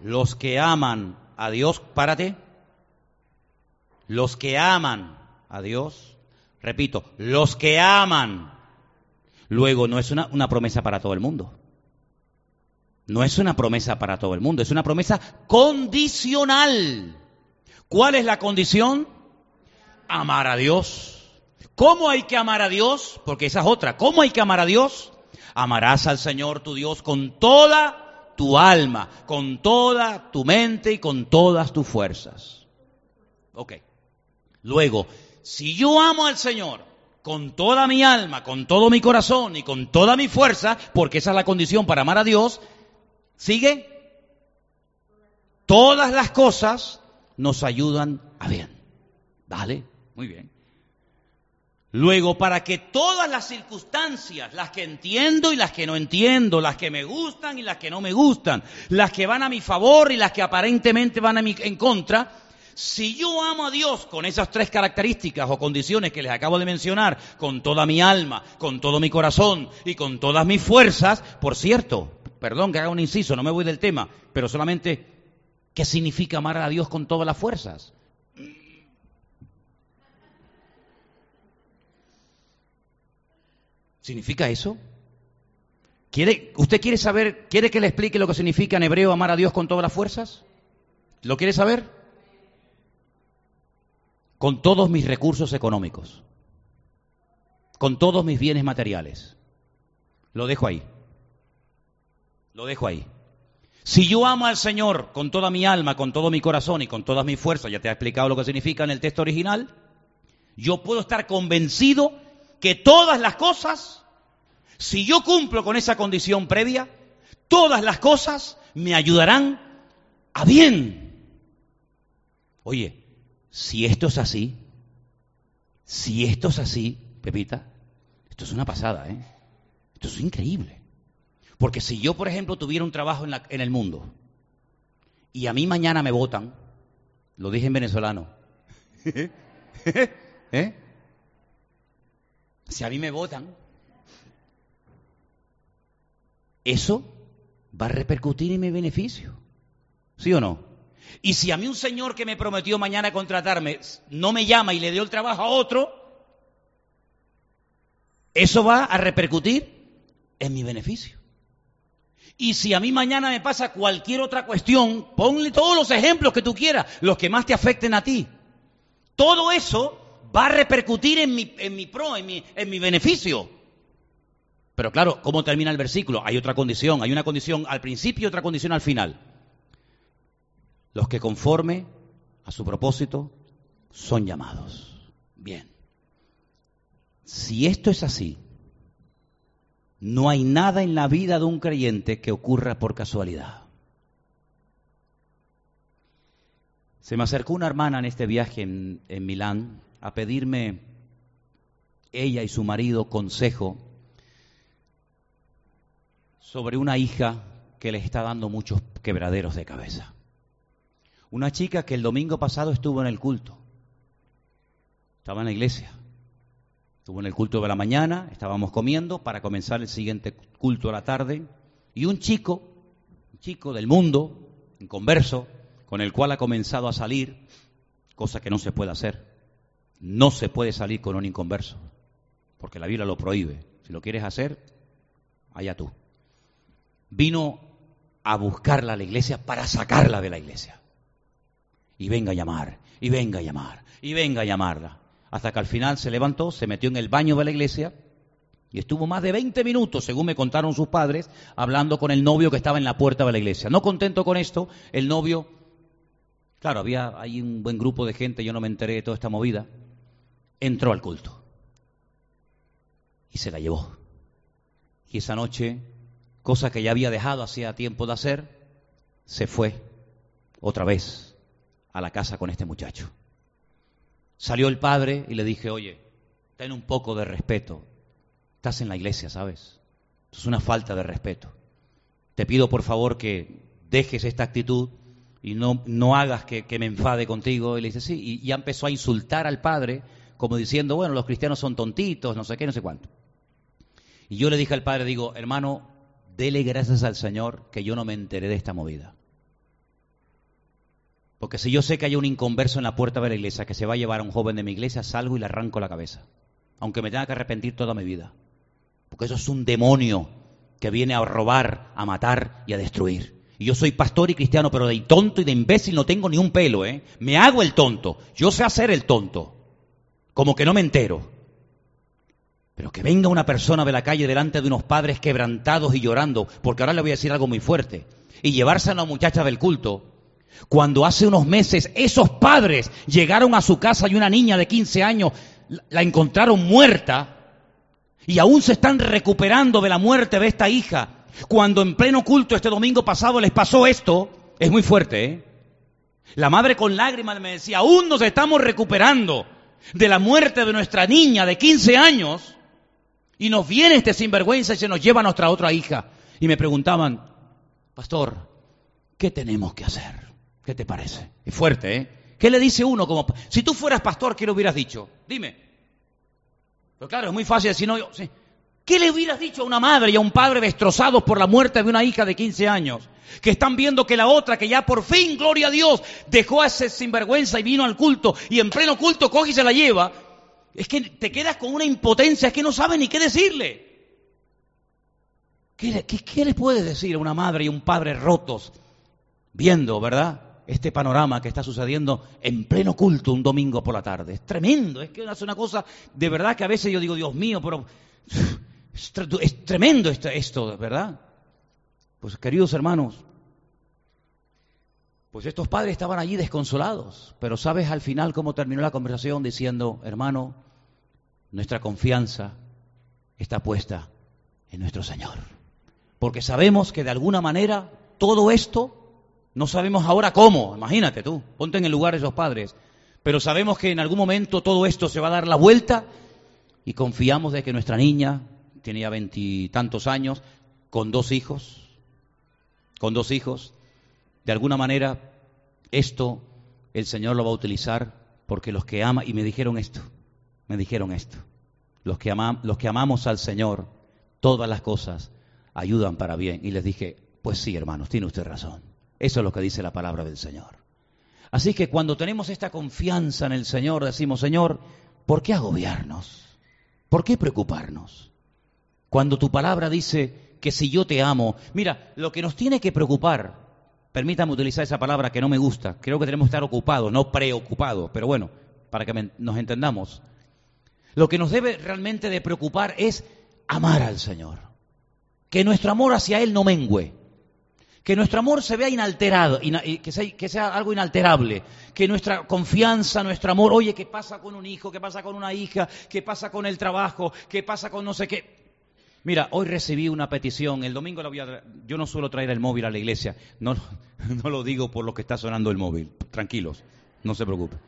los que aman a Dios, párate, los que aman a Dios, repito, los que aman, luego no es una, una promesa para todo el mundo. No es una promesa para todo el mundo, es una promesa condicional. ¿Cuál es la condición? Amar a Dios. ¿Cómo hay que amar a Dios? Porque esa es otra. ¿Cómo hay que amar a Dios? Amarás al Señor tu Dios con toda tu alma, con toda tu mente y con todas tus fuerzas. Ok. Luego, si yo amo al Señor con toda mi alma, con todo mi corazón y con toda mi fuerza, porque esa es la condición para amar a Dios, ¿sigue? Todas las cosas nos ayudan a bien. ¿Vale? Muy bien. Luego, para que todas las circunstancias, las que entiendo y las que no entiendo, las que me gustan y las que no me gustan, las que van a mi favor y las que aparentemente van a mi, en contra, si yo amo a Dios con esas tres características o condiciones que les acabo de mencionar, con toda mi alma, con todo mi corazón y con todas mis fuerzas, por cierto, perdón que haga un inciso, no me voy del tema, pero solamente, ¿qué significa amar a Dios con todas las fuerzas? ¿Significa eso? ¿Quiere, ¿Usted quiere saber, quiere que le explique lo que significa en hebreo amar a Dios con todas las fuerzas? ¿Lo quiere saber? Con todos mis recursos económicos, con todos mis bienes materiales. Lo dejo ahí. Lo dejo ahí. Si yo amo al Señor con toda mi alma, con todo mi corazón y con todas mis fuerzas, ya te he explicado lo que significa en el texto original, yo puedo estar convencido que todas las cosas, si yo cumplo con esa condición previa, todas las cosas me ayudarán a bien. Oye, si esto es así, si esto es así, Pepita, esto es una pasada, ¿eh? Esto es increíble. Porque si yo, por ejemplo, tuviera un trabajo en, el mundo y a mí mañana me votan, lo dije en venezolano, (laughs) ¿eh? Si a mí me votan, eso va a repercutir en mi beneficio. ¿Sí o no? Y si a mí un señor que me prometió mañana contratarme no me llama y le dio el trabajo a otro, eso va a repercutir en mi beneficio. Y si a mí mañana me pasa cualquier otra cuestión, ponle todos los ejemplos que tú quieras, los que más te afecten a ti. Todo eso va a repercutir en mi, en mi pro, en mi, en mi beneficio. Pero claro, ¿cómo termina el versículo? Hay otra condición, hay una condición al principio y otra condición al final. Los que conforme a su propósito son llamados. Bien. Si esto es así, no hay nada en la vida de un creyente que ocurra por casualidad. Se me acercó una hermana en este viaje en, en Milán a pedirme ella y su marido consejo sobre una hija que le está dando muchos quebraderos de cabeza. Una chica que el domingo pasado estuvo en el culto. Estaba en la iglesia. Estuvo en el culto de la mañana, estábamos comiendo para comenzar el siguiente culto a la tarde. Y un chico, un chico del mundo, en converso, con el cual ha comenzado a salir, cosa que no se puede hacer, no se puede salir con un inconverso, porque la Biblia lo prohíbe. Si lo quieres hacer, allá tú. Vino a buscarla a la iglesia para sacarla de la iglesia. Y venga a llamar, y venga a llamar, y venga a llamarla. Hasta que al final se levantó, se metió en el baño de la iglesia y estuvo más de 20 minutos, según me contaron sus padres, hablando con el novio que estaba en la puerta de la iglesia. No contento con esto, el novio, claro, había ahí un buen grupo de gente, yo no me enteré de toda esta movida, entró al culto y se la llevó. Y esa noche, cosa que ya había dejado hacía tiempo de hacer, se fue otra vez a la casa con este muchacho. Salió el padre y le dije, oye, ten un poco de respeto. Estás en la iglesia, ¿sabes? es una falta de respeto. Te pido por favor que dejes esta actitud y no, no hagas que, me enfade contigo. Y le dice, sí, y ya empezó a insultar al padre, como diciendo, bueno, los cristianos son tontitos, no sé qué, no sé cuánto. Y yo le dije al padre, digo, hermano, dele gracias al Señor que yo no me enteré de esta movida. Porque si yo sé que hay un inconverso en la puerta de la iglesia que se va a llevar a un joven de mi iglesia, salgo y le arranco la cabeza. Aunque me tenga que arrepentir toda mi vida. Porque eso es un demonio que viene a robar, a matar y a destruir. Y yo soy pastor y cristiano, pero de tonto y de imbécil no tengo ni un pelo, ¿eh? Me hago el tonto. Yo sé hacer el tonto. Como que no me entero. Pero que venga una persona de la calle delante de unos padres quebrantados y llorando, porque ahora le voy a decir algo muy fuerte, y llevarse a una muchacha del culto cuando hace unos meses esos padres llegaron a su casa y una niña de 15 años la encontraron muerta y aún se están recuperando de la muerte de esta hija, cuando en pleno culto este domingo pasado les pasó esto, es muy fuerte, ¿eh? La madre con lágrimas me decía, aún nos estamos recuperando de la muerte de nuestra niña de 15 años y nos viene este sinvergüenza y se nos lleva a nuestra otra hija. Y me preguntaban, pastor, ¿qué tenemos que hacer? ¿Qué te parece? Es fuerte, ¿eh? ¿Qué le dice uno como... Si tú fueras pastor, ¿qué le hubieras dicho? Dime. Pero claro, es muy fácil decir, no, yo... Sí. ¿Qué le hubieras dicho a una madre y a un padre destrozados por la muerte de una hija de 15 años? Que están viendo que la otra, que ya por fin, gloria a Dios, dejó a ese sinvergüenza y vino al culto y en pleno culto coge y se la lleva. Es que te quedas con una impotencia, es que no sabes ni qué decirle. ¿Qué, qué, qué le puedes decir a una madre y un padre rotos viendo, verdad? este panorama que está sucediendo en pleno culto un domingo por la tarde. Es tremendo, es que es una cosa de verdad que a veces yo digo, Dios mío, pero es, tremendo esto, esto, ¿verdad? Pues queridos hermanos, pues estos padres estaban allí desconsolados, pero sabes al final cómo terminó la conversación diciendo, hermano, nuestra confianza está puesta en nuestro Señor. Porque sabemos que de alguna manera todo esto no sabemos ahora cómo, imagínate tú, ponte en el lugar de esos padres, pero sabemos que en algún momento todo esto se va a dar la vuelta y confiamos de que nuestra niña, tiene ya veintitantos años, con dos hijos, con dos hijos, de alguna manera esto el Señor lo va a utilizar porque los que ama, y me dijeron esto, me dijeron esto, los que, los que amamos al Señor, todas las cosas ayudan para bien. Y les dije, pues sí, hermanos, tiene usted razón. Eso es lo que dice la palabra del Señor. Así que cuando tenemos esta confianza en el Señor, decimos, Señor, ¿por qué agobiarnos? ¿Por qué preocuparnos? Cuando tu palabra dice que si yo te amo, mira, lo que nos tiene que preocupar, permítame utilizar esa palabra que no me gusta, creo que tenemos que estar ocupados, no preocupados, pero bueno, para que nos entendamos. Lo que nos debe realmente de preocupar es amar al Señor. Que nuestro amor hacia Él no mengüe que nuestro amor se vea inalterado, que, que sea algo inalterable, que nuestra confianza, nuestro amor, oye, ¿qué pasa con un hijo? ¿Qué pasa con una hija? ¿Qué pasa con el trabajo? ¿Qué pasa con no sé qué? Mira, hoy recibí una petición, el domingo la voy a yo no suelo traer el móvil a la iglesia, no, (laughs) no lo digo por lo que está sonando el móvil, tranquilos, no se preocupen.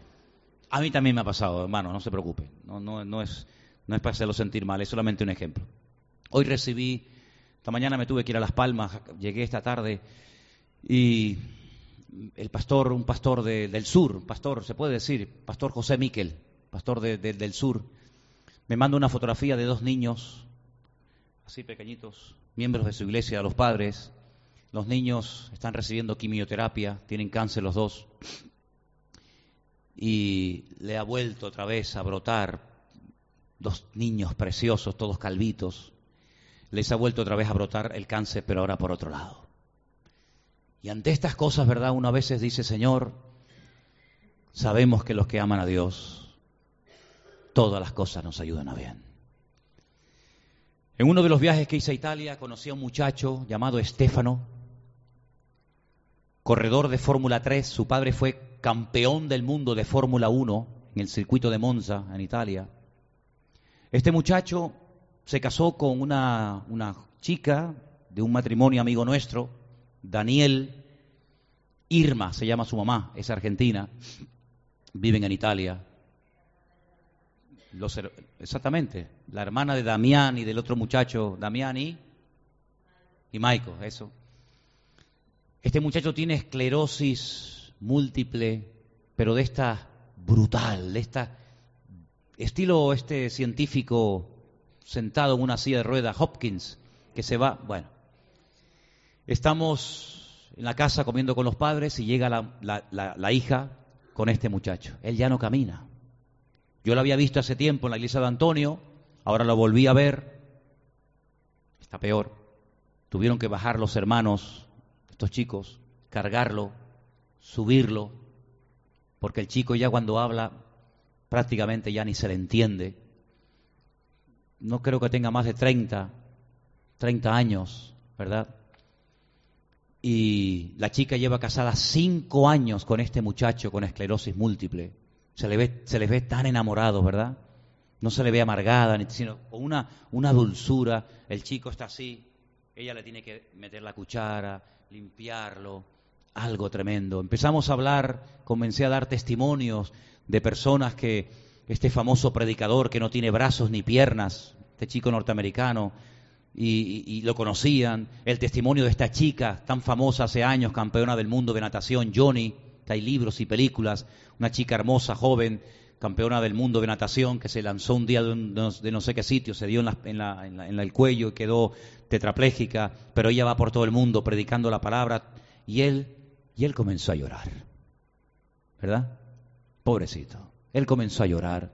A mí también me ha pasado, hermano, no se preocupe, no, no, no, es, no es para hacerlo sentir mal, es solamente un ejemplo. Hoy recibí esta mañana me tuve que ir a Las Palmas, llegué esta tarde y el pastor, un pastor del sur, pastor, se puede decir, pastor José Miquel, pastor del sur, me manda una fotografía de dos niños, así pequeñitos, miembros de su iglesia, los padres. Los niños están recibiendo quimioterapia, tienen cáncer los dos. Y le ha vuelto otra vez a brotar dos niños preciosos, todos calvitos les ha vuelto otra vez a brotar el cáncer, pero ahora por otro lado. Y ante estas cosas, ¿verdad? Uno a veces dice, Señor, sabemos que los que aman a Dios, todas las cosas nos ayudan a bien. En uno de los viajes que hice a Italia conocí a un muchacho llamado Estefano, corredor de Fórmula 3. Su padre fue campeón del mundo de Fórmula 1 en el circuito de Monza, en Italia. Este muchacho se casó con una, una chica de un matrimonio amigo nuestro, Daniel Irma, se llama su mamá, es argentina, viven en Italia. Exactamente, la hermana de Damián y del otro muchacho, Damián y, y Michael, eso. Este muchacho tiene esclerosis múltiple, pero de esta brutal, de esta estilo este científico sentado en una silla de ruedas, Hopkins, que se va, bueno, estamos en la casa comiendo con los padres y llega la, la hija con este muchacho. Él ya no camina. Yo lo había visto hace tiempo en la iglesia de Antonio, ahora lo volví a ver. Está peor. Tuvieron que bajar los hermanos, estos chicos, cargarlo, subirlo, porque el chico ya cuando habla prácticamente ya ni se le entiende. No creo que tenga más de 30, 30 años, ¿verdad? Y la chica lleva casada cinco años con este muchacho con esclerosis múltiple. Se, le ve, se les ve tan enamorados, ¿verdad? No se le ve amargada, sino con una, dulzura. El chico está así, ella le tiene que meter la cuchara, limpiarlo, algo tremendo. Empezamos a hablar, comencé a dar testimonios de personas que, este famoso predicador que no tiene brazos ni piernas, este chico norteamericano, y, lo conocían, el testimonio de esta chica tan famosa hace años, campeona del mundo de natación, Johnny, hay libros y películas, una chica hermosa, joven, campeona del mundo de natación, que se lanzó un día de, no sé qué sitio, se dio en, el cuello y quedó tetrapléjica, pero ella va por todo el mundo predicando la palabra, y él, y él comenzó a llorar, ¿verdad? Pobrecito. Él comenzó a llorar.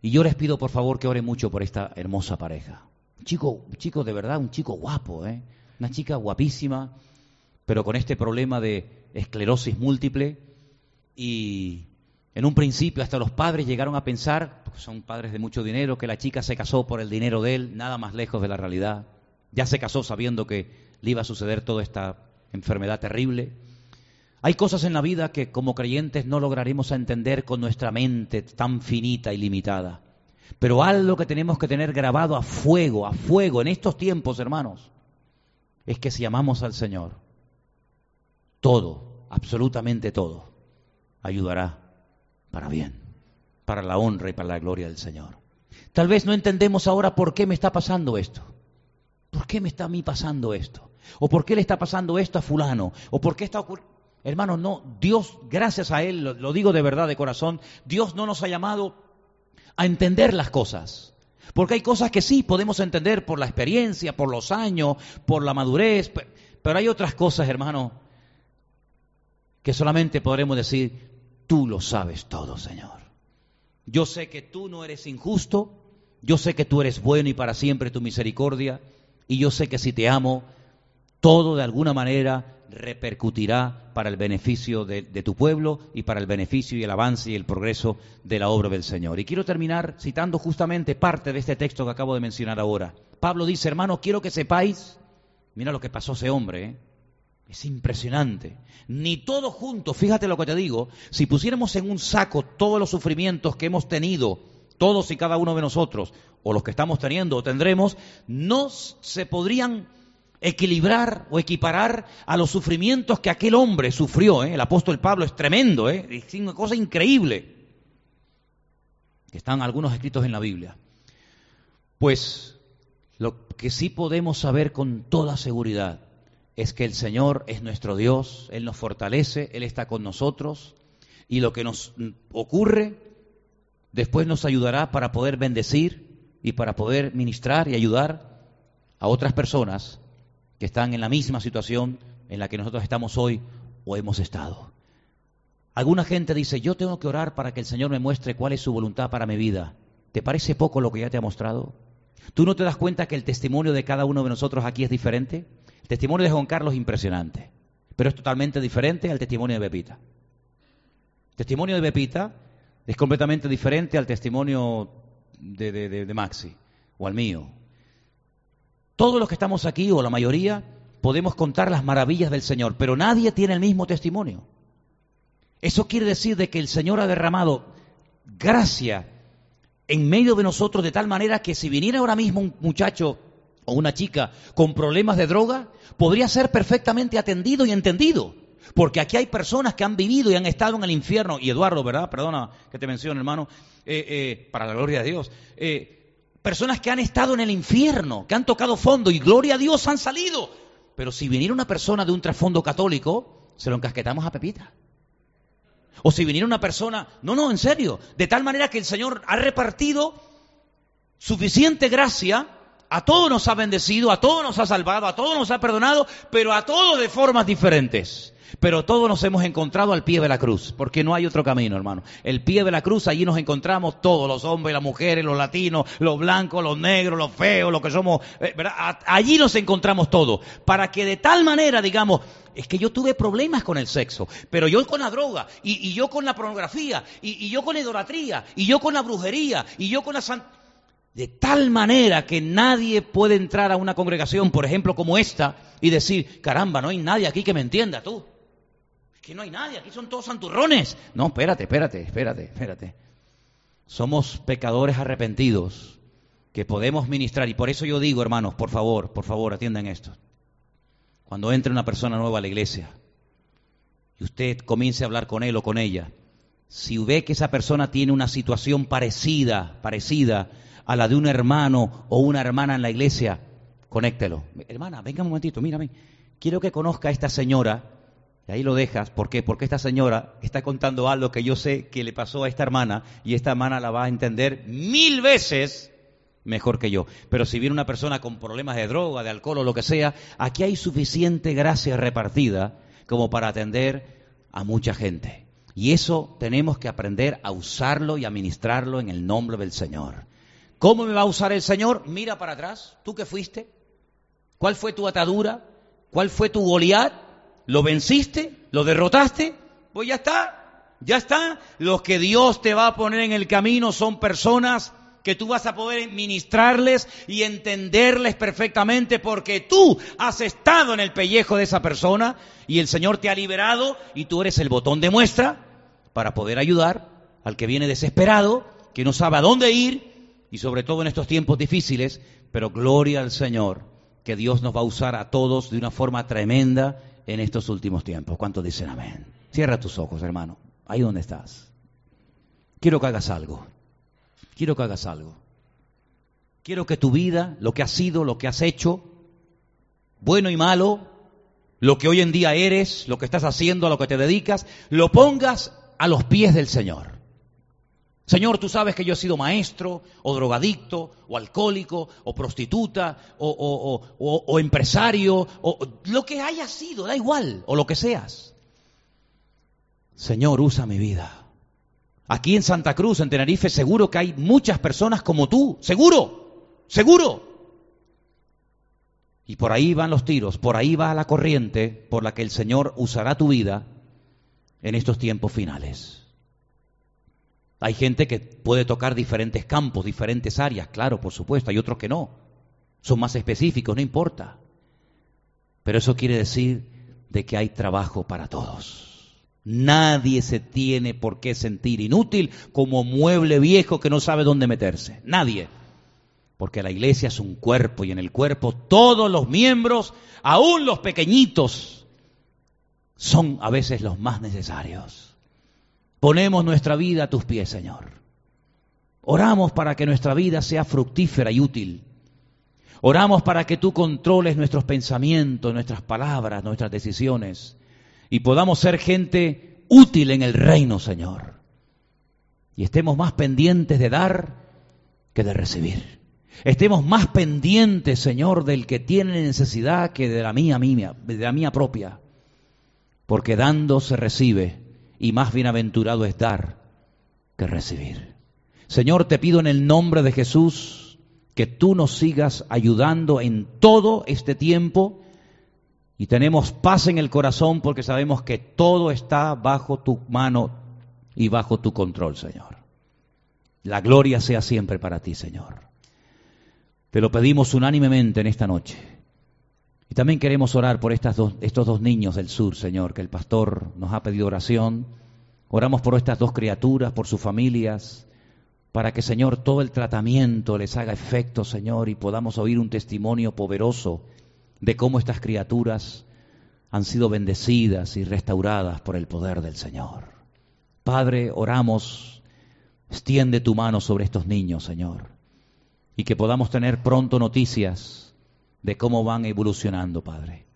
Y yo les pido por favor que oren mucho por esta hermosa pareja. Chico, chico de verdad, un chico guapo, ¿eh? Una chica guapísima, pero con este problema de esclerosis múltiple. Y en un principio hasta los padres llegaron a pensar, porque son padres de mucho dinero, que la chica se casó por el dinero de él, nada más lejos de la realidad. Ya se casó sabiendo que le iba a suceder toda esta enfermedad terrible. Hay cosas en la vida que como creyentes no lograremos entender con nuestra mente tan finita y limitada. Pero algo que tenemos que tener grabado a fuego, a fuego en estos tiempos, hermanos, es que si amamos al Señor, todo, absolutamente todo, ayudará para bien, para la honra y para la gloria del Señor. Tal vez no entendemos ahora por qué me está pasando esto. ¿Por qué me está a mí pasando esto? ¿O por qué le está pasando esto a fulano? ¿O por qué está ocurriendo? Hermano, no, Dios, gracias a Él, lo, digo de verdad, de corazón, Dios no nos ha llamado a entender las cosas. Porque hay cosas que sí podemos entender por la experiencia, por los años, por la madurez, pero hay otras cosas, hermano, que solamente podremos decir, tú lo sabes todo, Señor. Yo sé que tú no eres injusto, yo sé que tú eres bueno y para siempre tu misericordia, y yo sé que si te amo, todo de alguna manera repercutirá para el beneficio de, tu pueblo y para el beneficio y el avance y el progreso de la obra del Señor. Y quiero terminar citando justamente parte de este texto que acabo de mencionar ahora. Pablo dice, hermano, quiero que sepáis, mira lo que pasó ese hombre, ¿eh? Es impresionante. Ni todos juntos, fíjate lo que te digo, si pusiéramos en un saco todos los sufrimientos que hemos tenido, todos y cada uno de nosotros, o los que estamos teniendo o tendremos, no se podrían equilibrar o equiparar a los sufrimientos que aquel hombre sufrió. ¿eh? El apóstol Pablo es tremendo, ¿eh? es una cosa increíble. Que están algunos escritos en la Biblia. Pues lo que sí podemos saber con toda seguridad es que el Señor es nuestro Dios, Él nos fortalece, Él está con nosotros y lo que nos ocurre después nos ayudará para poder bendecir y para poder ministrar y ayudar a otras personas que están en la misma situación en la que nosotros estamos hoy o hemos estado. Alguna gente dice, yo tengo que orar para que el Señor me muestre cuál es su voluntad para mi vida. ¿Te parece poco lo que ya te ha mostrado? ¿Tú no te das cuenta que el testimonio de cada uno de nosotros aquí es diferente? El testimonio de Juan Carlos es impresionante, pero es totalmente diferente al testimonio de Pepita. El testimonio de Pepita es completamente diferente al testimonio de, de Maxi o al mío todos los que estamos aquí, o la mayoría, podemos contar las maravillas del Señor, pero nadie tiene el mismo testimonio. Eso quiere decir de que el Señor ha derramado gracia en medio de nosotros de tal manera que si viniera ahora mismo un muchacho o una chica con problemas de droga, podría ser perfectamente atendido y entendido. Porque aquí hay personas que han vivido y han estado en el infierno. Y Eduardo, ¿verdad? Perdona que te mencione, hermano. Eh, eh, para la gloria de Dios. Eh, personas que han estado en el infierno, que han tocado fondo y gloria a Dios han salido. Pero si viniera una persona de un trasfondo católico, se lo encasquetamos a Pepita. O si viniera una persona, no, no, en serio, de tal manera que el Señor ha repartido suficiente gracia, a todos nos ha bendecido, a todos nos ha salvado, a todos nos ha perdonado, pero a todos de formas diferentes. Pero todos nos hemos encontrado al pie de la cruz, porque no hay otro camino, hermano. El pie de la cruz, allí nos encontramos todos, los hombres, las mujeres, los latinos, los blancos, los negros, los feos, los que somos, eh, allí nos encontramos todos, para que de tal manera, digamos, es que yo tuve problemas con el sexo, pero yo con la droga, y, yo con la pornografía, y, yo con la idolatría, y yo con la brujería, y yo con la de tal manera que nadie puede entrar a una congregación, por ejemplo, como esta, y decir, caramba, no hay nadie aquí que me entienda, tú. Que no hay nadie, aquí son todos santurrones. No, espérate, espérate, espérate, espérate. Somos pecadores arrepentidos que podemos ministrar, y por eso yo digo, hermanos, por favor, por favor, atiendan esto. Cuando entre una persona nueva a la iglesia, y usted comience a hablar con él o con ella, si ve que esa persona tiene una situación parecida, parecida a la de un hermano o una hermana en la iglesia, conéctelo. Hermana, venga un momentito, mírame. Quiero que conozca a esta señora. Y ahí lo dejas. ¿Por qué? Porque esta señora está contando algo que yo sé que le pasó a esta hermana y esta hermana la va a entender mil veces mejor que yo. Pero si viene una persona con problemas de droga, de alcohol o lo que sea, aquí hay suficiente gracia repartida como para atender a mucha gente. Y eso tenemos que aprender a usarlo y a ministrarlo en el nombre del Señor. ¿Cómo me va a usar el Señor? Mira para atrás. ¿Tú qué fuiste? ¿Cuál fue tu atadura? ¿Cuál fue tu Goliat? ¿Lo venciste? ¿Lo derrotaste? Pues ya está. Ya está. Los que Dios te va a poner en el camino son personas que tú vas a poder ministrarles y entenderles perfectamente porque tú has estado en el pellejo de esa persona y el Señor te ha liberado y tú eres el botón de muestra para poder ayudar al que viene desesperado, que no sabe a dónde ir y sobre todo en estos tiempos difíciles, pero gloria al Señor, que Dios nos va a usar a todos de una forma tremenda en estos últimos tiempos. ¿Cuántos dicen amén? Cierra tus ojos, hermano, ahí donde estás. Quiero que hagas algo. Quiero que hagas algo. Quiero que tu vida, lo que has sido, lo que has hecho, bueno y malo, lo que hoy en día eres, lo que estás haciendo, a lo que te dedicas, lo pongas a los pies del Señor. Señor, tú sabes que yo he sido maestro, o drogadicto, o alcohólico, o prostituta, o, empresario, o lo que haya sido, da igual, o lo que seas. Señor, usa mi vida. Aquí en Santa Cruz, en Tenerife, seguro que hay muchas personas como tú, seguro, seguro. Y por ahí van los tiros, por ahí va la corriente por la que el Señor usará tu vida en estos tiempos finales. Hay gente que puede tocar diferentes campos, diferentes áreas, claro, por supuesto, hay otros que no. Son más específicos, no importa. Pero eso quiere decir de que hay trabajo para todos. Nadie se tiene por qué sentir inútil como mueble viejo que no sabe dónde meterse. Nadie. Porque la iglesia es un cuerpo y en el cuerpo todos los miembros, aún los pequeñitos, son a veces los más necesarios. Ponemos nuestra vida a tus pies, Señor. Oramos para que nuestra vida sea fructífera y útil. Oramos para que tú controles nuestros pensamientos, nuestras palabras, nuestras decisiones y podamos ser gente útil en el reino, Señor. Y estemos más pendientes de dar que de recibir. Estemos más pendientes, Señor, del que tiene necesidad que de la mía, mía, de la mía propia. Porque dando se recibe y más bienaventurado es dar que recibir. Señor, te pido en el nombre de Jesús que tú nos sigas ayudando en todo este tiempo y tenemos paz en el corazón porque sabemos que todo está bajo tu mano y bajo tu control, Señor. La gloria sea siempre para ti, Señor. Te lo pedimos unánimemente en esta noche. Y también queremos orar por estas dos, estos dos niños del sur, Señor, que el pastor nos ha pedido oración. Oramos por estas dos criaturas, por sus familias, para que, Señor, todo el tratamiento les haga efecto, Señor, y podamos oír un testimonio poderoso de cómo estas criaturas han sido bendecidas y restauradas por el poder del Señor. Padre, oramos, extiende tu mano sobre estos niños, Señor, y que podamos tener pronto noticias de cómo van evolucionando, Padre.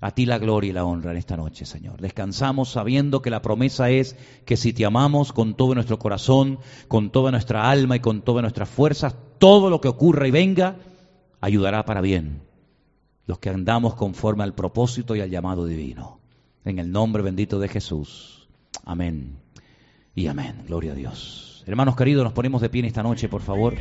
A ti la gloria y la honra en esta noche, Señor. Descansamos sabiendo que la promesa es que si te amamos con todo nuestro corazón, con toda nuestra alma y con todas nuestras fuerzas, todo lo que ocurra y venga ayudará para bien. Los que andamos conforme al propósito y al llamado divino. En el nombre bendito de Jesús. Amén. Y amén. Gloria a Dios. Hermanos queridos, nos ponemos de pie en esta noche, por favor.